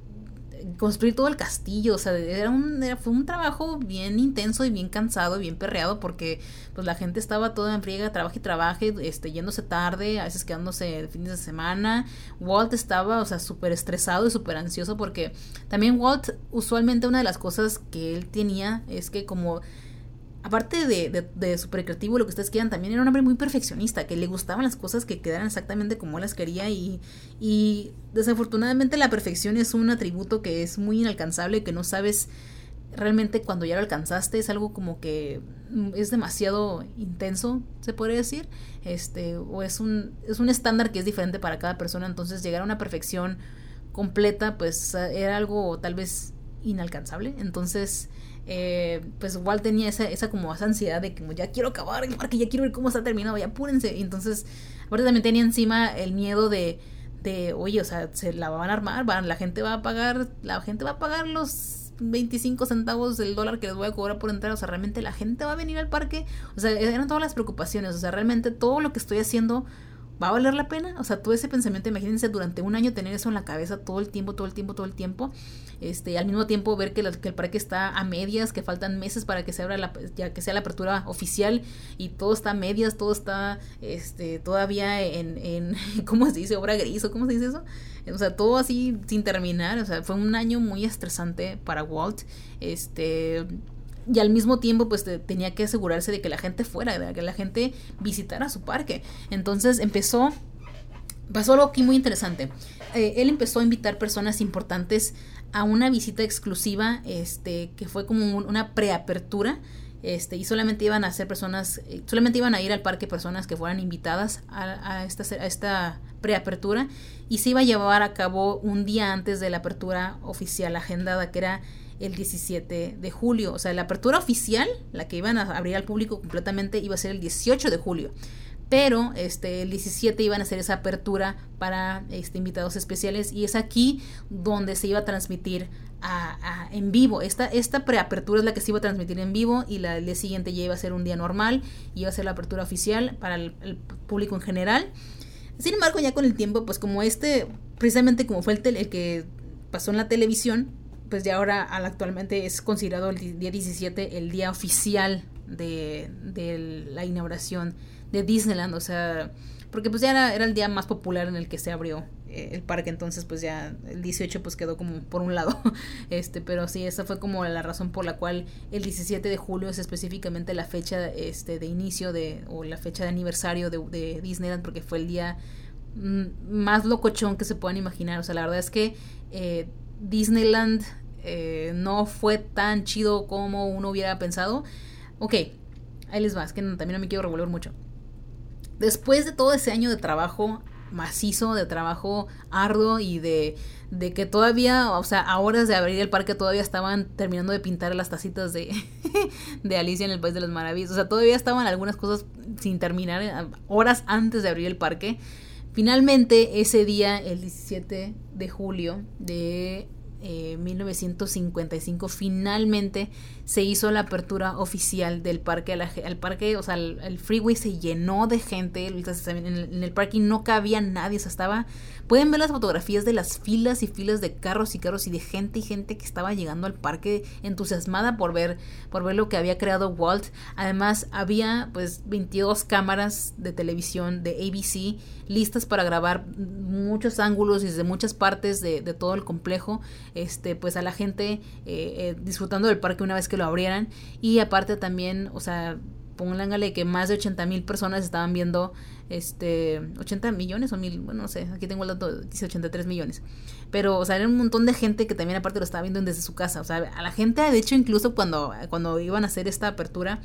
construir todo el castillo, o sea, era un, fue un trabajo bien intenso y bien cansado y bien perreado porque pues la gente estaba toda en friega, trabaje y trabaje, este, yéndose tarde, a veces quedándose fines de semana. Walt estaba, o sea, súper estresado y súper ansioso porque también Walt, usualmente una de las cosas que él tenía es que como aparte de, de, de creativo, lo que ustedes quieran, también era un hombre muy perfeccionista, que le gustaban las cosas que quedaran exactamente como él las quería y, y desafortunadamente la perfección es un atributo que es muy inalcanzable, que no sabes realmente cuando ya lo alcanzaste, es algo como que es demasiado intenso, se podría decir, este, o es un, es un estándar que es diferente para cada persona, entonces llegar a una perfección completa, pues era algo tal vez inalcanzable, entonces eh, pues Walt tenía esa, esa como esa ansiedad de que ya quiero acabar el parque, ya quiero ver cómo está terminado, ya apúrense. Y entonces, aparte también tenía encima el miedo de, de, oye, o sea, se la van a armar, van, la gente va a pagar, la gente va a pagar los 25 centavos del dólar que les voy a cobrar por entrar, o sea, realmente la gente va a venir al parque, o sea, eran todas las preocupaciones, o sea, realmente todo lo que estoy haciendo ¿va a valer la pena? O sea, todo ese pensamiento, imagínense durante un año tener eso en la cabeza todo el tiempo, todo el tiempo, todo el tiempo. Este, al mismo tiempo ver que, el parque está a medias, que faltan meses para que se abra la, ya que sea la apertura oficial y todo está a medias, todo está este, todavía en, en, ¿cómo se dice? Obra gris o cómo se dice eso. O sea, todo así sin terminar. O sea, fue un año muy estresante para Walt. Este y al mismo tiempo pues tenía que asegurarse de que la gente fuera, de que la gente visitara su parque. Entonces empezó, pasó algo aquí muy interesante. Eh, él empezó a invitar personas importantes a una visita exclusiva, este, que fue como una preapertura. Este, y solamente iban a ser personas, eh, solamente iban a ir al parque personas que fueran invitadas a, esta, a esta preapertura y se iba a llevar a cabo un día antes de la apertura oficial agendada, que era el 17 de julio. O sea, la apertura oficial, la que iban a abrir al público completamente, iba a ser el 18 de julio. Pero este, el 17 iban a hacer esa apertura para este, invitados especiales y es aquí donde se iba a transmitir en vivo. Esta, esta preapertura es la que se iba a transmitir en vivo y la, el día siguiente ya iba a ser un día normal, iba a ser la apertura oficial para el, el público en general. Sin embargo, ya con el tiempo, pues como este, precisamente como fue el, el que pasó en la televisión, pues ya ahora actualmente es considerado el día 17 el día oficial de, de la inauguración de Disneyland, o sea, porque pues ya era, el día más popular en el que se abrió eh, el parque, entonces pues ya el 18 pues quedó como por un lado, este, pero sí, esa fue como la razón por la cual el 17 de julio es específicamente la fecha este, de inicio de, o la fecha de aniversario de, de Disneyland, porque fue el día mm, más locochón que se puedan imaginar, o sea, la verdad es que eh, Disneyland eh, no fue tan chido como uno hubiera pensado. Ok, ahí les va, es que también no me quiero revolver mucho. Después de todo ese año de trabajo macizo, de trabajo arduo y de, de que todavía, o sea, a horas de abrir el parque todavía estaban terminando de pintar las tacitas de, de Alicia en el País de las Maravillas. O sea, todavía estaban algunas cosas sin terminar, eh, horas antes de abrir el parque. Finalmente, ese día, el 17 de julio de 1955 eh, finalmente se hizo la apertura oficial del parque. El, parque, o sea, el, freeway se llenó de gente. En el, parking no cabía nadie. O sea, estaba. Pueden ver las fotografías de las filas y filas de carros y carros y de gente y gente que estaba llegando al parque entusiasmada por ver, por ver lo que había creado Walt. Además, había pues 22 cámaras de televisión de ABC listas para grabar muchos ángulos desde muchas partes de, de todo el complejo este, pues a la gente eh, eh, disfrutando del parque una vez que lo abrieran. Y aparte también, o sea, pónganle que más de 80 mil personas estaban viendo este 80 millones o mil, bueno, no sé, aquí tengo el dato, dice 83 millones. Pero, o sea, era un montón de gente que también aparte lo estaba viendo desde su casa. O sea, a la gente, de hecho, incluso cuando, cuando iban a hacer esta apertura,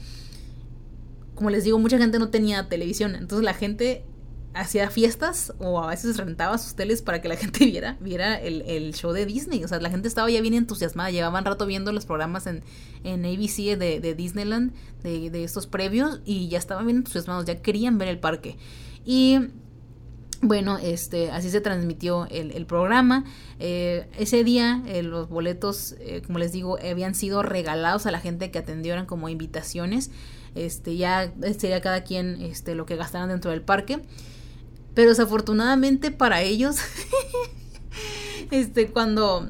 como les digo, mucha gente no tenía televisión. Entonces la gente hacía fiestas o a veces rentaba sus teles para que la gente viera, viera el, show de Disney. O sea, la gente estaba ya bien entusiasmada, llevaban rato viendo los programas en, en ABC de, Disneyland, de, estos previos, y ya estaban bien entusiasmados, ya querían ver el parque. Y bueno, este, así se transmitió el, programa. Eh, ese día eh, los boletos, eh, como les digo, habían sido regalados a la gente que atendió, eran como invitaciones. Este, ya sería cada quien este, lo que gastaran dentro del parque. Pero desafortunadamente para ellos, este, cuando,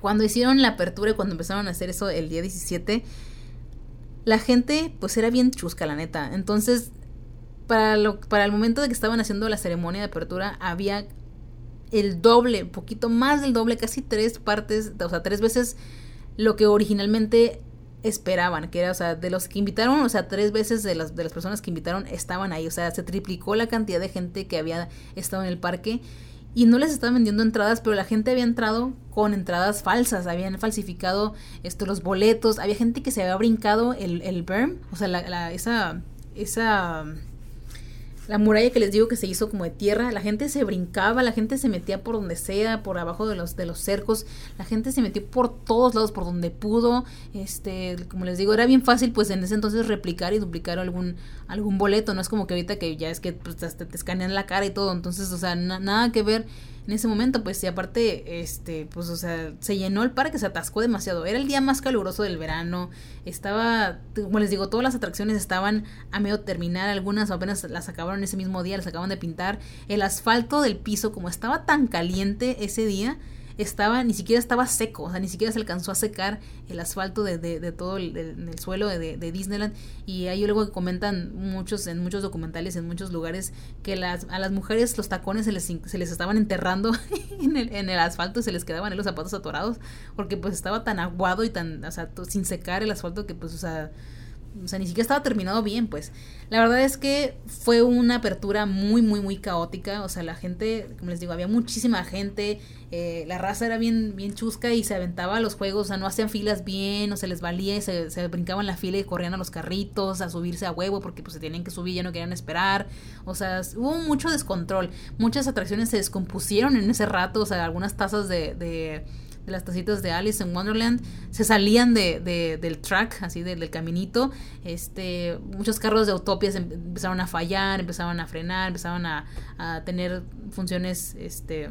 cuando hicieron la apertura y cuando empezaron a hacer eso el día 17, la gente pues era bien chusca, la neta. Entonces, para, lo, para el momento de que estaban haciendo la ceremonia de apertura, había el doble, un poquito más del doble, casi tres partes, o sea, tres veces lo que originalmente esperaban, que era, o sea, de los que invitaron, o sea, tres veces de las, de las personas que invitaron estaban ahí, o sea, se triplicó la cantidad de gente que había estado en el parque y no les estaban vendiendo entradas, pero la gente había entrado con entradas falsas, habían falsificado esto, los boletos, había gente que se había brincado el, el berm, o sea, la, esa, esa la muralla que les digo que se hizo como de tierra, la gente se brincaba, la gente se metía por donde sea, por abajo de los, de los cercos, la gente se metió por todos lados, por donde pudo, este, como les digo, era bien fácil pues en ese entonces replicar y duplicar algún, algún boleto, no es como que ahorita que ya es que pues, te, te escanean la cara y todo, entonces, o sea, nada que ver en ese momento, pues, y aparte, este, pues, o sea, se llenó el parque, se atascó demasiado. Era el día más caluroso del verano. Estaba, como les digo, todas las atracciones estaban a medio terminar. Algunas apenas las acabaron ese mismo día, las acaban de pintar. El asfalto del piso, como estaba tan caliente ese día, estaba, ni siquiera estaba seco, o sea, ni siquiera se alcanzó a secar el asfalto de, de, todo el, suelo de, Disneyland. Y hay algo que comentan muchos, en muchos documentales, en muchos lugares, que las, a las mujeres los tacones se les, se les estaban enterrando en el, en el asfalto y se les quedaban en los zapatos atorados, porque pues estaba tan aguado y tan, o sea, sin secar el asfalto que pues, o sea, o sea, ni siquiera estaba terminado bien, pues. La verdad es que fue una apertura muy, muy, muy caótica. O sea, la gente, como les digo, había muchísima gente. Eh, la raza era bien, bien chusca y se aventaba a los juegos. O sea, no hacían filas bien, o se les valía y se, se brincaban la fila y corrían a los carritos a subirse a huevo porque pues se tenían que subir, ya no querían esperar. O sea, hubo mucho descontrol. Muchas atracciones se descompusieron en ese rato. O sea, algunas tazas de de las tacitas de Alice en Wonderland se salían de, de del track, así del, caminito. Este, muchos carros de Autopia empezaron a fallar, empezaron a frenar, empezaron a, a tener funciones, este,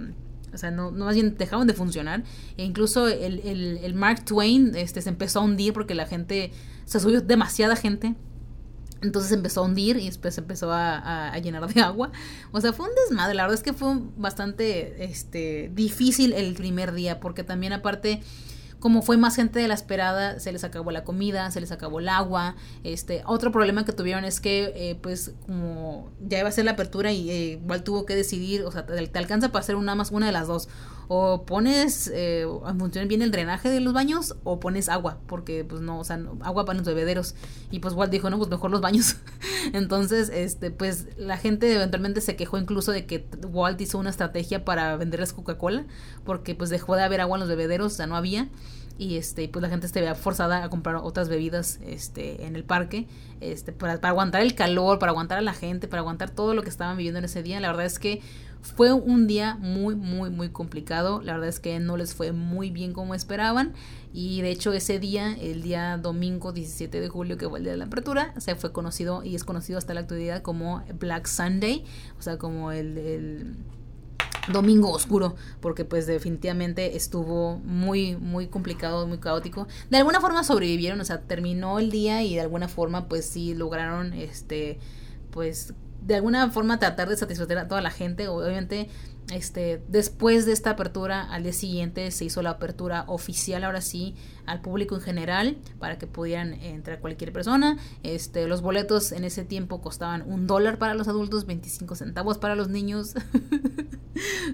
o sea, no, no más bien dejaban de funcionar. E incluso el, el, el Mark Twain este, se empezó a hundir porque la gente, se subió demasiada gente entonces empezó a hundir y después empezó a, llenar de agua. O sea, fue un desmadre. La verdad es que fue bastante este, difícil el primer día porque también aparte como fue más gente de la esperada, se les acabó la comida, se les acabó el agua. Este, otro problema que tuvieron es que, eh, pues, como ya iba a ser la apertura y eh, igual tuvo que decidir, o sea, te, te, alcanza para hacer una más una de las dos o pones eh, a funcionar bien el drenaje de los baños o pones agua, porque pues no, o sea, agua para los bebederos. Y pues Walt dijo, no, pues mejor los baños. Entonces, este, pues la gente eventualmente se quejó incluso de que Walt hizo una estrategia para venderles Coca-Cola, porque pues dejó de haber agua en los bebederos, sea, no había y este pues la gente se veía forzada a comprar otras bebidas este en el parque este para, para, aguantar el calor para aguantar a la gente para aguantar todo lo que estaban viviendo en ese día la verdad es que fue un día muy, muy, muy complicado. La verdad es que no les fue muy bien como esperaban. Y de hecho ese día, el día domingo 17 de julio, que fue el día de la apertura, se fue conocido y es conocido hasta la actualidad como Black Sunday. O sea, como el, domingo oscuro porque pues definitivamente estuvo muy muy complicado muy caótico de alguna forma sobrevivieron o sea terminó el día y de alguna forma pues sí lograron este pues de alguna forma tratar de satisfacer a toda la gente. Obviamente, este, después de esta apertura, al día siguiente se hizo la apertura oficial, ahora sí, al público en general, para que pudieran entrar cualquier persona. Este, los boletos en ese tiempo costaban un dólar para los adultos, 25 centavos para los niños.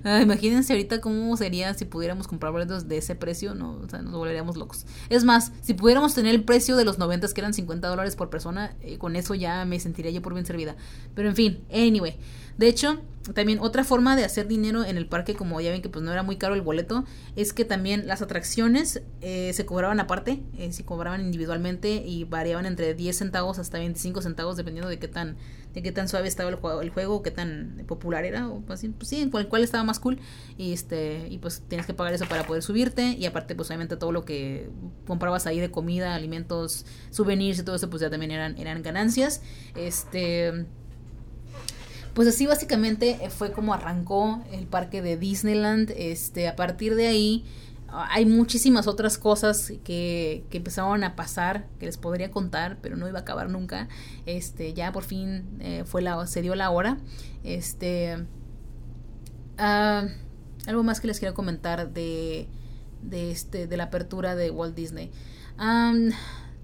Ah, imagínense ahorita cómo sería si pudiéramos comprar boletos de ese precio, no, o sea, nos volveríamos locos. Es más, si pudiéramos tener el precio de los 90 que eran 50 dólares por persona, eh, con eso ya me sentiría yo por bien servida. Pero en fin, anyway. De hecho, también otra forma de hacer dinero en el parque, como ya ven que pues no era muy caro el boleto, es que también las atracciones eh, se cobraban aparte, eh, se cobraban individualmente y variaban entre 10 centavos hasta 25 centavos dependiendo de qué tan de qué tan suave estaba el juego, el juego qué tan popular era, o pues, pues sí, en cuál, cuál, estaba más cool. Y este, y pues tienes que pagar eso para poder subirte. Y aparte, pues obviamente todo lo que comprabas ahí de comida, alimentos, souvenirs y todo eso, pues ya también eran, eran ganancias. Este. Pues así básicamente eh, fue como arrancó el parque de Disneyland. Este, a partir de ahí hay muchísimas otras cosas que, que, empezaron a pasar que les podría contar, pero no iba a acabar nunca. Este, ya por fin eh, fue la, se dio la hora. Este, ah, algo más que les quiero comentar de, de, este, de la apertura de Walt Disney.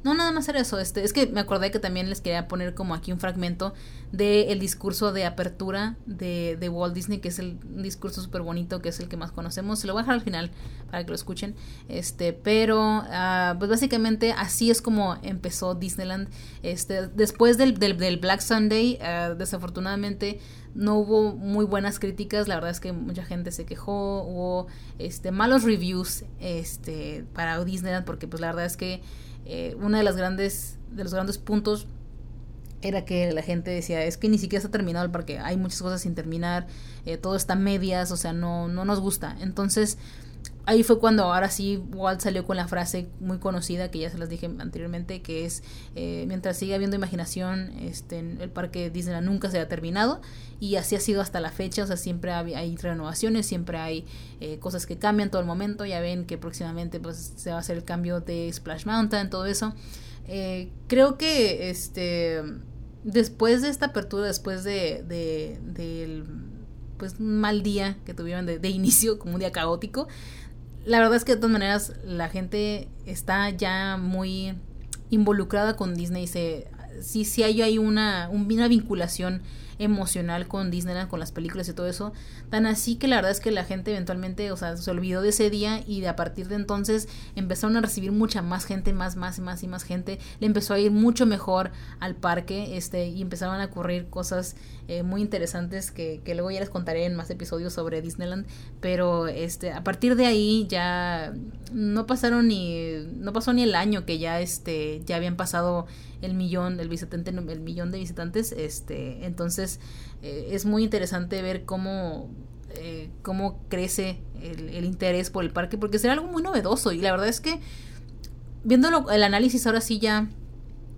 No, nada más era eso. Este, es que me acordé que también les quería poner como aquí un fragmento del discurso de apertura de, de, Walt Disney, que es el un discurso súper bonito, que es el que más conocemos. Se lo voy a dejar al final para que lo escuchen. Este, pero, uh, pues básicamente así es como empezó Disneyland. Este, después del, del, del Black Sunday, uh, desafortunadamente no hubo muy buenas críticas, la verdad es que mucha gente se quejó, hubo este malos reviews este para Disneyland porque pues la verdad es que eh, uno de las grandes de los grandes puntos era que la gente decía es que ni siquiera está terminado el parque hay muchas cosas sin terminar eh, todo está medias o sea no no nos gusta entonces ahí fue cuando ahora sí Walt salió con la frase muy conocida que ya se las dije anteriormente que es eh, mientras siga habiendo imaginación este el parque Disneyland nunca se ha terminado y así ha sido hasta la fecha o sea siempre hay, renovaciones siempre hay eh, cosas que cambian todo el momento. Ya ven que próximamente pues se va a hacer el cambio de Splash Mountain todo eso. Eh, creo que este después de esta apertura después de, de del pues un mal día que tuvieron de, de inicio como un día caótico la verdad es que de todas maneras la gente está ya muy involucrada con Disney. Se, sí, sí hay, hay una, una vinculación emocional con Disneyland, con las películas y todo eso. Tan así que la verdad es que la gente eventualmente, o sea, se olvidó de ese día y de a partir de entonces empezaron a recibir mucha más gente, más, más y más y más gente. Le empezó a ir mucho mejor al parque, este, y empezaron a ocurrir cosas eh, muy interesantes que, que, luego ya les contaré en más episodios sobre Disneyland. Pero este, a partir de ahí ya no pasaron ni, no pasó ni el año que ya este, ya habían pasado el millón, el visitante, el millón de visitantes, este, entonces eh, es muy interesante ver cómo, eh, cómo crece el, interés por el parque, porque será algo muy novedoso y la verdad es que viendo el análisis ahora sí ya,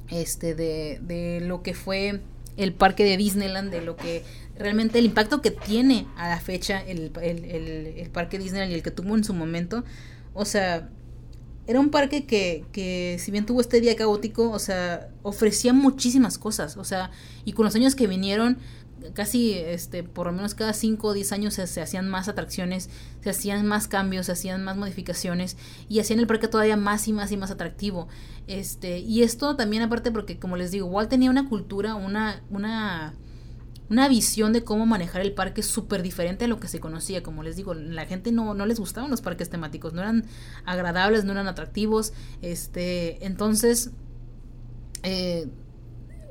este, de, de lo que fue el parque de Disneyland, de lo que realmente el impacto que tiene a la fecha el, el, el, parque Disneyland y el que tuvo en su momento, o sea, era un parque que, que, si bien tuvo este día caótico, o sea, ofrecía muchísimas cosas, o sea, y con los años que vinieron, casi, este, por lo menos cada 5 o 10 años se, hacían más atracciones, se hacían más cambios, se hacían más modificaciones y hacían el parque todavía más y más y más atractivo. Este, y esto también aparte porque, como les digo, Walt tenía una cultura, una, una una visión de cómo manejar el parque súper diferente a lo que se conocía. Como les digo, la gente no, no les gustaban los parques temáticos, no eran agradables, no eran atractivos. Este, entonces, eh,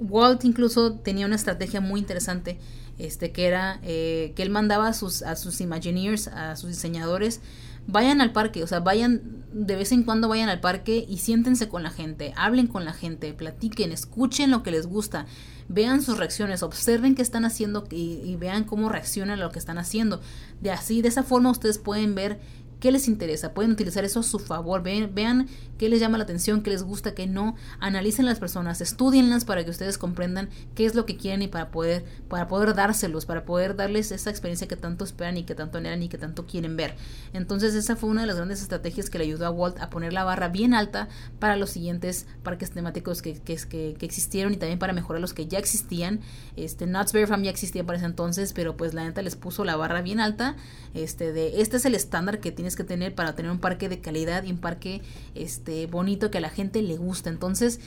Walt incluso tenía una estrategia muy interesante, este, que era eh, que él mandaba a sus, a sus Imagineers, a sus diseñadores, vayan al parque, o sea, vayan de vez en cuando vayan al parque y siéntense con la gente, hablen con la gente, platiquen, escuchen lo que les gusta vean sus reacciones, observen qué están haciendo y, y vean cómo reaccionan a lo que están haciendo. De así, de esa forma ustedes pueden ver qué les interesa, pueden utilizar eso a su favor, vean, vean qué les llama la atención, qué les gusta, qué no, analicen las personas, estudienlas para que ustedes comprendan qué es lo que quieren y para poder, para poder dárselos, para poder darles esa experiencia que tanto esperan y que tanto anhelan y que tanto quieren ver. Entonces esa fue una de las grandes estrategias que le ayudó a Walt a poner la barra bien alta para los siguientes parques temáticos que, que, que, existieron y también para mejorar los que ya existían. Este, Knott's Berry Farm ya existía para ese entonces, pero pues la neta les puso la barra bien alta. Este, de, este es el estándar que tienes que tener para tener un parque de calidad y un parque este, bonito que a la gente le gusta. Entonces,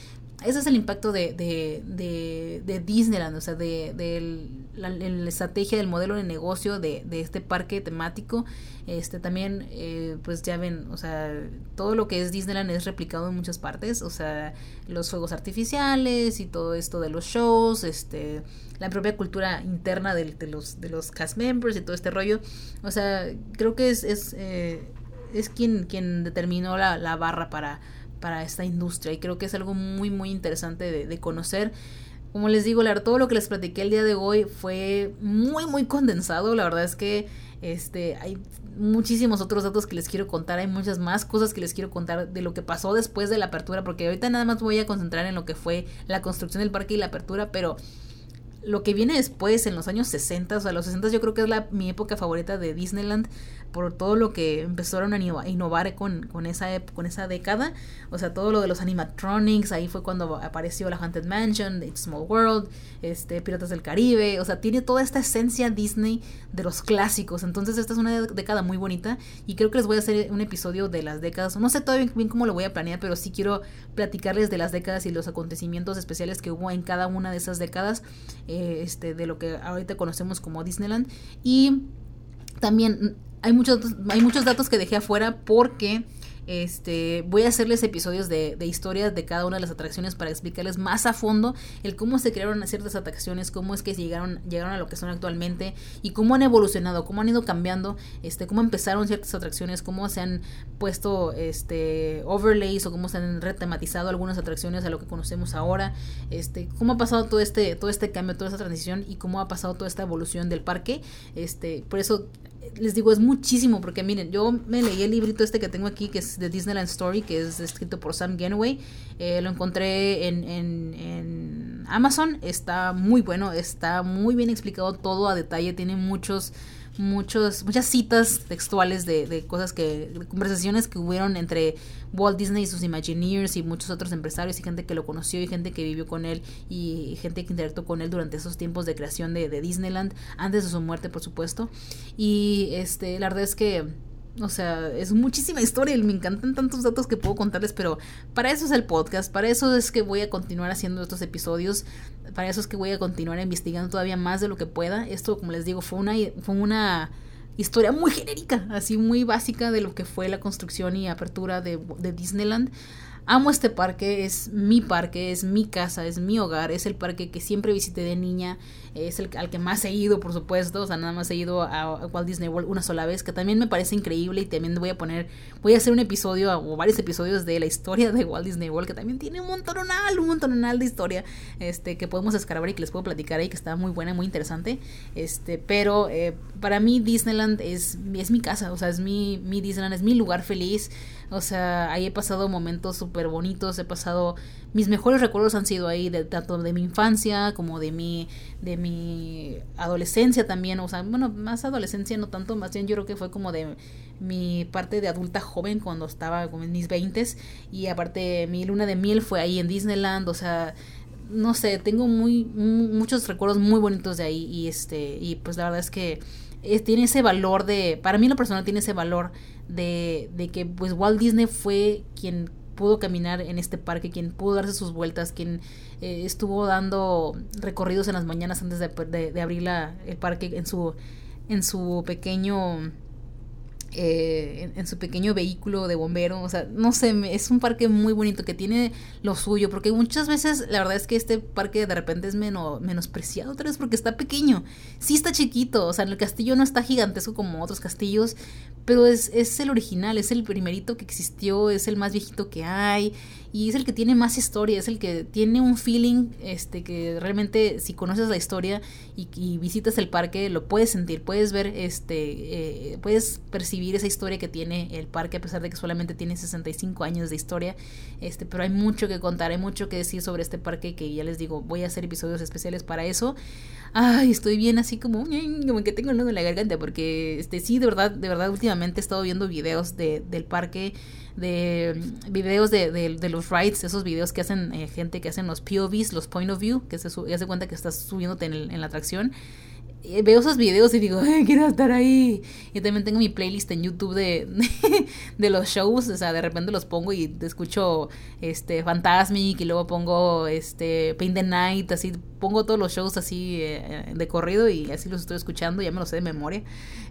ese es el impacto de, de, de, Disneyland, o sea, de, la, estrategia del modelo de negocio de, este parque temático. Este también, eh, pues ya ven, o sea, todo lo que es Disneyland es replicado en muchas partes, o sea, los fuegos artificiales y todo esto de los shows, este, la propia cultura interna de, los, de los cast members y todo este rollo. O sea, creo que es, es eh, es quien, quien determinó la, la barra para, para esta industria y creo que es algo muy muy interesante de, de conocer. Como les digo, todo lo que les platiqué el día de hoy fue muy muy condensado. La verdad es que este hay muchísimos otros datos que les quiero contar, hay muchas más cosas que les quiero contar de lo que pasó después de la apertura, porque ahorita nada más voy a concentrar en lo que fue la construcción del parque y la apertura, pero lo que viene después, en los años 60, o sea, los 60 yo creo que es la, mi época favorita de Disneyland, por todo lo que empezaron a innovar con, con, esa, con esa década, o sea, todo lo de los animatronics, ahí fue cuando apareció la Haunted Mansion, It's Small World, este, Piratas del Caribe, o sea, tiene toda esta esencia Disney de los clásicos, entonces esta es una década muy bonita y creo que les voy a hacer un episodio de las décadas, no sé todavía bien cómo lo voy a planear, pero sí quiero platicarles de las décadas y los acontecimientos especiales que hubo en cada una de esas décadas eh, este, de lo que ahorita conocemos como Disneyland. Y también hay muchos, hay muchos datos que dejé afuera porque este, voy a hacerles episodios de, de, historias de cada una de las atracciones para explicarles más a fondo el cómo se crearon ciertas atracciones, cómo es que llegaron, llegaron a lo que son actualmente y cómo han evolucionado, cómo han ido cambiando, este, cómo empezaron ciertas atracciones, cómo se han puesto este, overlays o cómo se han retematizado algunas atracciones a lo que conocemos ahora, este, cómo ha pasado todo este, todo este cambio, toda esta transición y cómo ha pasado toda esta evolución del parque. Este, por eso les digo, es muchísimo, porque miren, yo me leí el librito este que tengo aquí, que es de Disneyland Story, que es escrito por Sam Genway. Eh, lo encontré en, en, en, Amazon, está muy bueno, está muy bien explicado todo a detalle, tiene muchos muchos, muchas citas textuales de, de cosas que, conversaciones que hubieron entre Walt Disney y sus Imagineers y muchos otros empresarios y gente que lo conoció y gente que vivió con él y gente que interactuó con él durante esos tiempos de creación de, de Disneyland, antes de su muerte, por supuesto. Y este, la verdad es que o sea, es muchísima historia y me encantan tantos datos que puedo contarles, pero para eso es el podcast, para eso es que voy a continuar haciendo estos episodios, para eso es que voy a continuar investigando todavía más de lo que pueda. Esto, como les digo, fue una, fue una historia muy genérica, así muy básica de lo que fue la construcción y apertura de, de Disneyland. Amo este parque, es mi parque, es mi casa, es mi hogar, es el parque que siempre visité de niña, es el al que más he ido, por supuesto, o sea, nada más he ido a, Walt Disney World una sola vez, que también me parece increíble y también voy a poner, voy a hacer un episodio o varios episodios de la historia de Walt Disney World, que también tiene un montonal, un montonal de historia, este, que podemos escarbar y que les puedo platicar ahí, que está muy buena, muy interesante, este, pero eh, para mí Disneyland es, es mi casa, o sea, es mi, mi Disneyland, es mi lugar feliz, o sea, ahí he pasado momentos súper bonitos, he pasado, mis mejores recuerdos han sido ahí, de, tanto de mi infancia como de mi, de mi adolescencia también, o sea, bueno, más adolescencia no tanto, más bien yo creo que fue como de mi parte de adulta joven cuando estaba como en mis veintes y aparte mi luna de miel fue ahí en Disneyland, o sea, no sé, tengo muy, muchos recuerdos muy bonitos de ahí y este y pues la verdad es que tiene ese valor de, para mí lo personal tiene ese valor de, de que pues Walt Disney fue quien pudo caminar en este parque, quien pudo darse sus vueltas, quien eh, estuvo dando recorridos en las mañanas antes de, de, abrir la, el parque en su, en su pequeño eh, en, su pequeño vehículo de bombero. O sea, no sé, es un parque muy bonito que tiene lo suyo, porque muchas veces la verdad es que este parque de repente es menos, menospreciado, otra vez porque está pequeño. Sí está chiquito, o sea, el castillo no está gigantesco como otros castillos, pero es, es el original, es el primerito que existió, es el más viejito que hay y es el que tiene más historia, es el que tiene un feeling este que realmente si conoces la historia y, visitas el parque lo puedes sentir, puedes ver este eh, puedes percibir esa historia que tiene el parque a pesar de que solamente tiene 65 años de historia, este pero hay mucho que contar, hay mucho que decir sobre este parque que ya les digo, voy a hacer episodios especiales para eso. Ay, estoy bien así como como que tengo el nudo en la garganta porque este sí de verdad, de verdad últimamente he estado viendo videos de, del parque de videos de, de, los rides, esos videos que hacen eh, gente que hacen los POVs, los point of view, que se hace cuenta que estás subiéndote en, en la atracción veo esos videos y digo, quiero estar ahí. Y también tengo mi playlist en YouTube de, de, los shows, o sea, de repente los pongo y escucho este Fantasmic y luego pongo este Paint the Night, así pongo todos los shows así eh, de corrido y así los estoy escuchando, ya me los sé de memoria.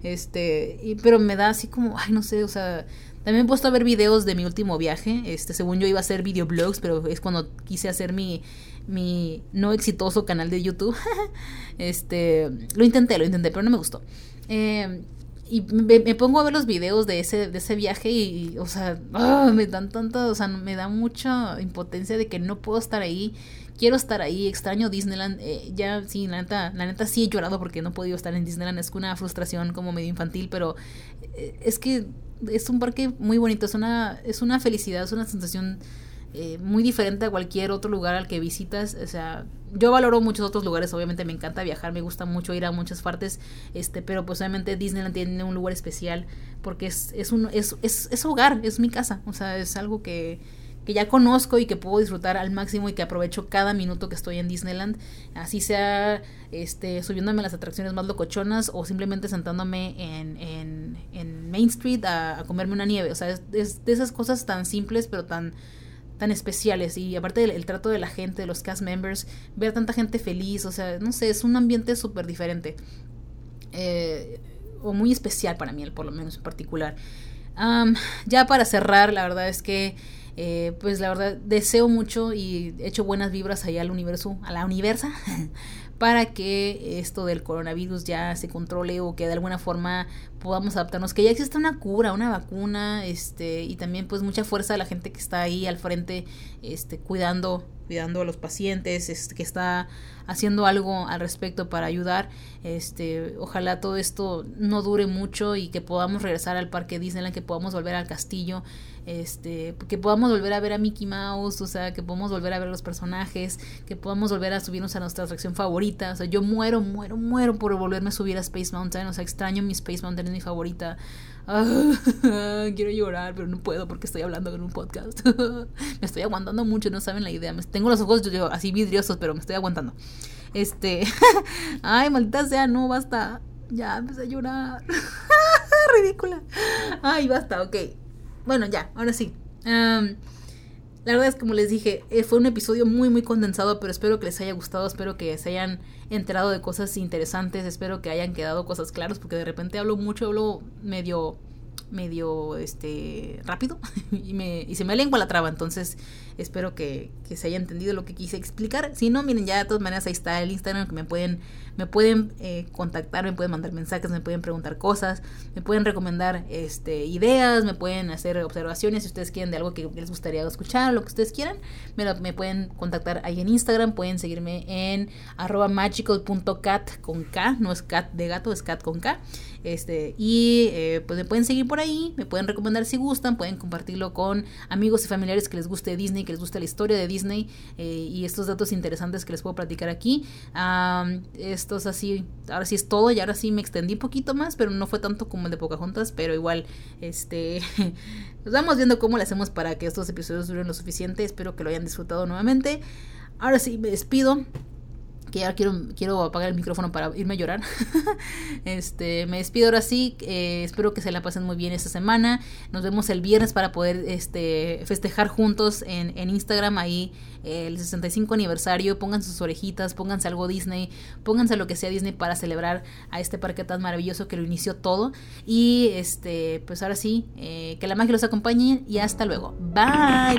Este, y, pero me da así como, ay, no sé, o sea, también he puesto a ver videos de mi último viaje. Este, según yo iba a hacer videoblogs, pero es cuando quise hacer mi mi no exitoso canal de YouTube. este, lo intenté, lo intenté, pero no me gustó. Eh, y me, pongo a ver los videos de ese, de ese viaje y, o sea, ah, me dan tanta, o sea, me da mucha impotencia de que no puedo estar ahí. Quiero estar ahí, extraño Disneyland. Eh, ya, sí, la neta, la neta sí he llorado porque no he podido estar en Disneyland. Es una frustración como medio infantil, pero eh, es que es un parque muy bonito, es una, es una felicidad, es una sensación eh, muy diferente a cualquier otro lugar al que visitas. O sea, yo valoro muchos otros lugares, obviamente me encanta viajar, me gusta mucho ir a muchas partes, este, pero pues obviamente Disneyland tiene un lugar especial porque es, es, un, es, es, es hogar, es mi casa, o sea, es algo que, que ya conozco y que puedo disfrutar al máximo y que aprovecho cada minuto que estoy en Disneyland, así sea este, subiéndome a las atracciones más locochonas o simplemente sentándome en, en, en Main Street a, comerme una nieve, o sea, es, de esas cosas tan simples pero tan tan especiales y aparte del trato de la gente, de los cast members, ver tanta gente feliz, o sea, no sé, es un ambiente súper diferente. Eh, o muy especial para mí, por lo menos en particular. ya para cerrar, la verdad es que, eh, pues la verdad, deseo mucho y echo buenas vibras allá al universo, a la universa, para que esto del coronavirus ya se controle o que de alguna forma podamos adaptarnos, que ya exista una cura, una vacuna, este, y también pues mucha fuerza de la gente que está ahí al frente, este, cuidando, cuidando a los pacientes, este, que está haciendo algo al respecto para ayudar. Este, ojalá todo esto no dure mucho y que podamos regresar al parque Disneyland, que podamos volver al castillo, este, que podamos volver a ver a Mickey Mouse, o sea, que podamos volver a ver los personajes, que podamos volver a subirnos a nuestra atracción favorita. O sea, yo muero, muero, muero por volverme a subir a Space Mountain, o sea, extraño mi Space Mountain, mi favorita. quiero llorar, pero no puedo porque estoy hablando en un podcast. me estoy aguantando mucho, no saben la idea. Tengo los ojos yo, así vidriosos, pero me estoy aguantando. Este. Ay, maldita sea, no, basta. Ya empecé a llorar. Ridícula. Ay, basta, ok. Bueno, ya, ahora sí. La verdad es como les dije, eh, fue un episodio muy muy condensado, pero espero que les haya gustado, espero que se hayan enterado de cosas interesantes, espero que hayan quedado cosas claras, porque de repente hablo mucho, hablo medio medio este rápido y, me, y se me lengua la traba, entonces espero que, que, se haya entendido lo que quise explicar. Si no, miren, ya de todas maneras ahí está el Instagram que me pueden, me pueden eh, contactar, me pueden mandar mensajes, me pueden preguntar cosas, me pueden recomendar este, ideas, me pueden hacer observaciones si ustedes quieren de algo que les gustaría escuchar, lo que ustedes quieran, me, me pueden contactar ahí en Instagram, pueden seguirme en arroba magical.cat con K, no es cat de gato, es cat con K. Este, y eh, pues me pueden seguir por ahí, me pueden recomendar si gustan, pueden compartirlo con amigos y familiares que les guste Disney, que les guste la historia de Disney eh, y estos datos interesantes que les puedo platicar aquí. Esto es así, ahora sí es todo y ahora sí me extendí un poquito más, pero no fue tanto como el de Pocahontas, pero igual, este, vamos viendo cómo le hacemos para que estos episodios duren lo suficiente. Espero que lo hayan disfrutado nuevamente. Ahora sí, me despido que ya quiero, quiero apagar el micrófono para irme a llorar. este, me despido ahora sí. Eh, espero que se la pasen muy bien esta semana. Nos vemos el viernes para poder este, festejar juntos en, en Instagram ahí el 65 aniversario. Pónganse sus orejitas, pónganse algo Disney, pónganse lo que sea Disney para celebrar a este parque tan maravilloso que lo inició todo. Y este, pues ahora sí, eh, que la magia los acompañe y hasta luego. Bye.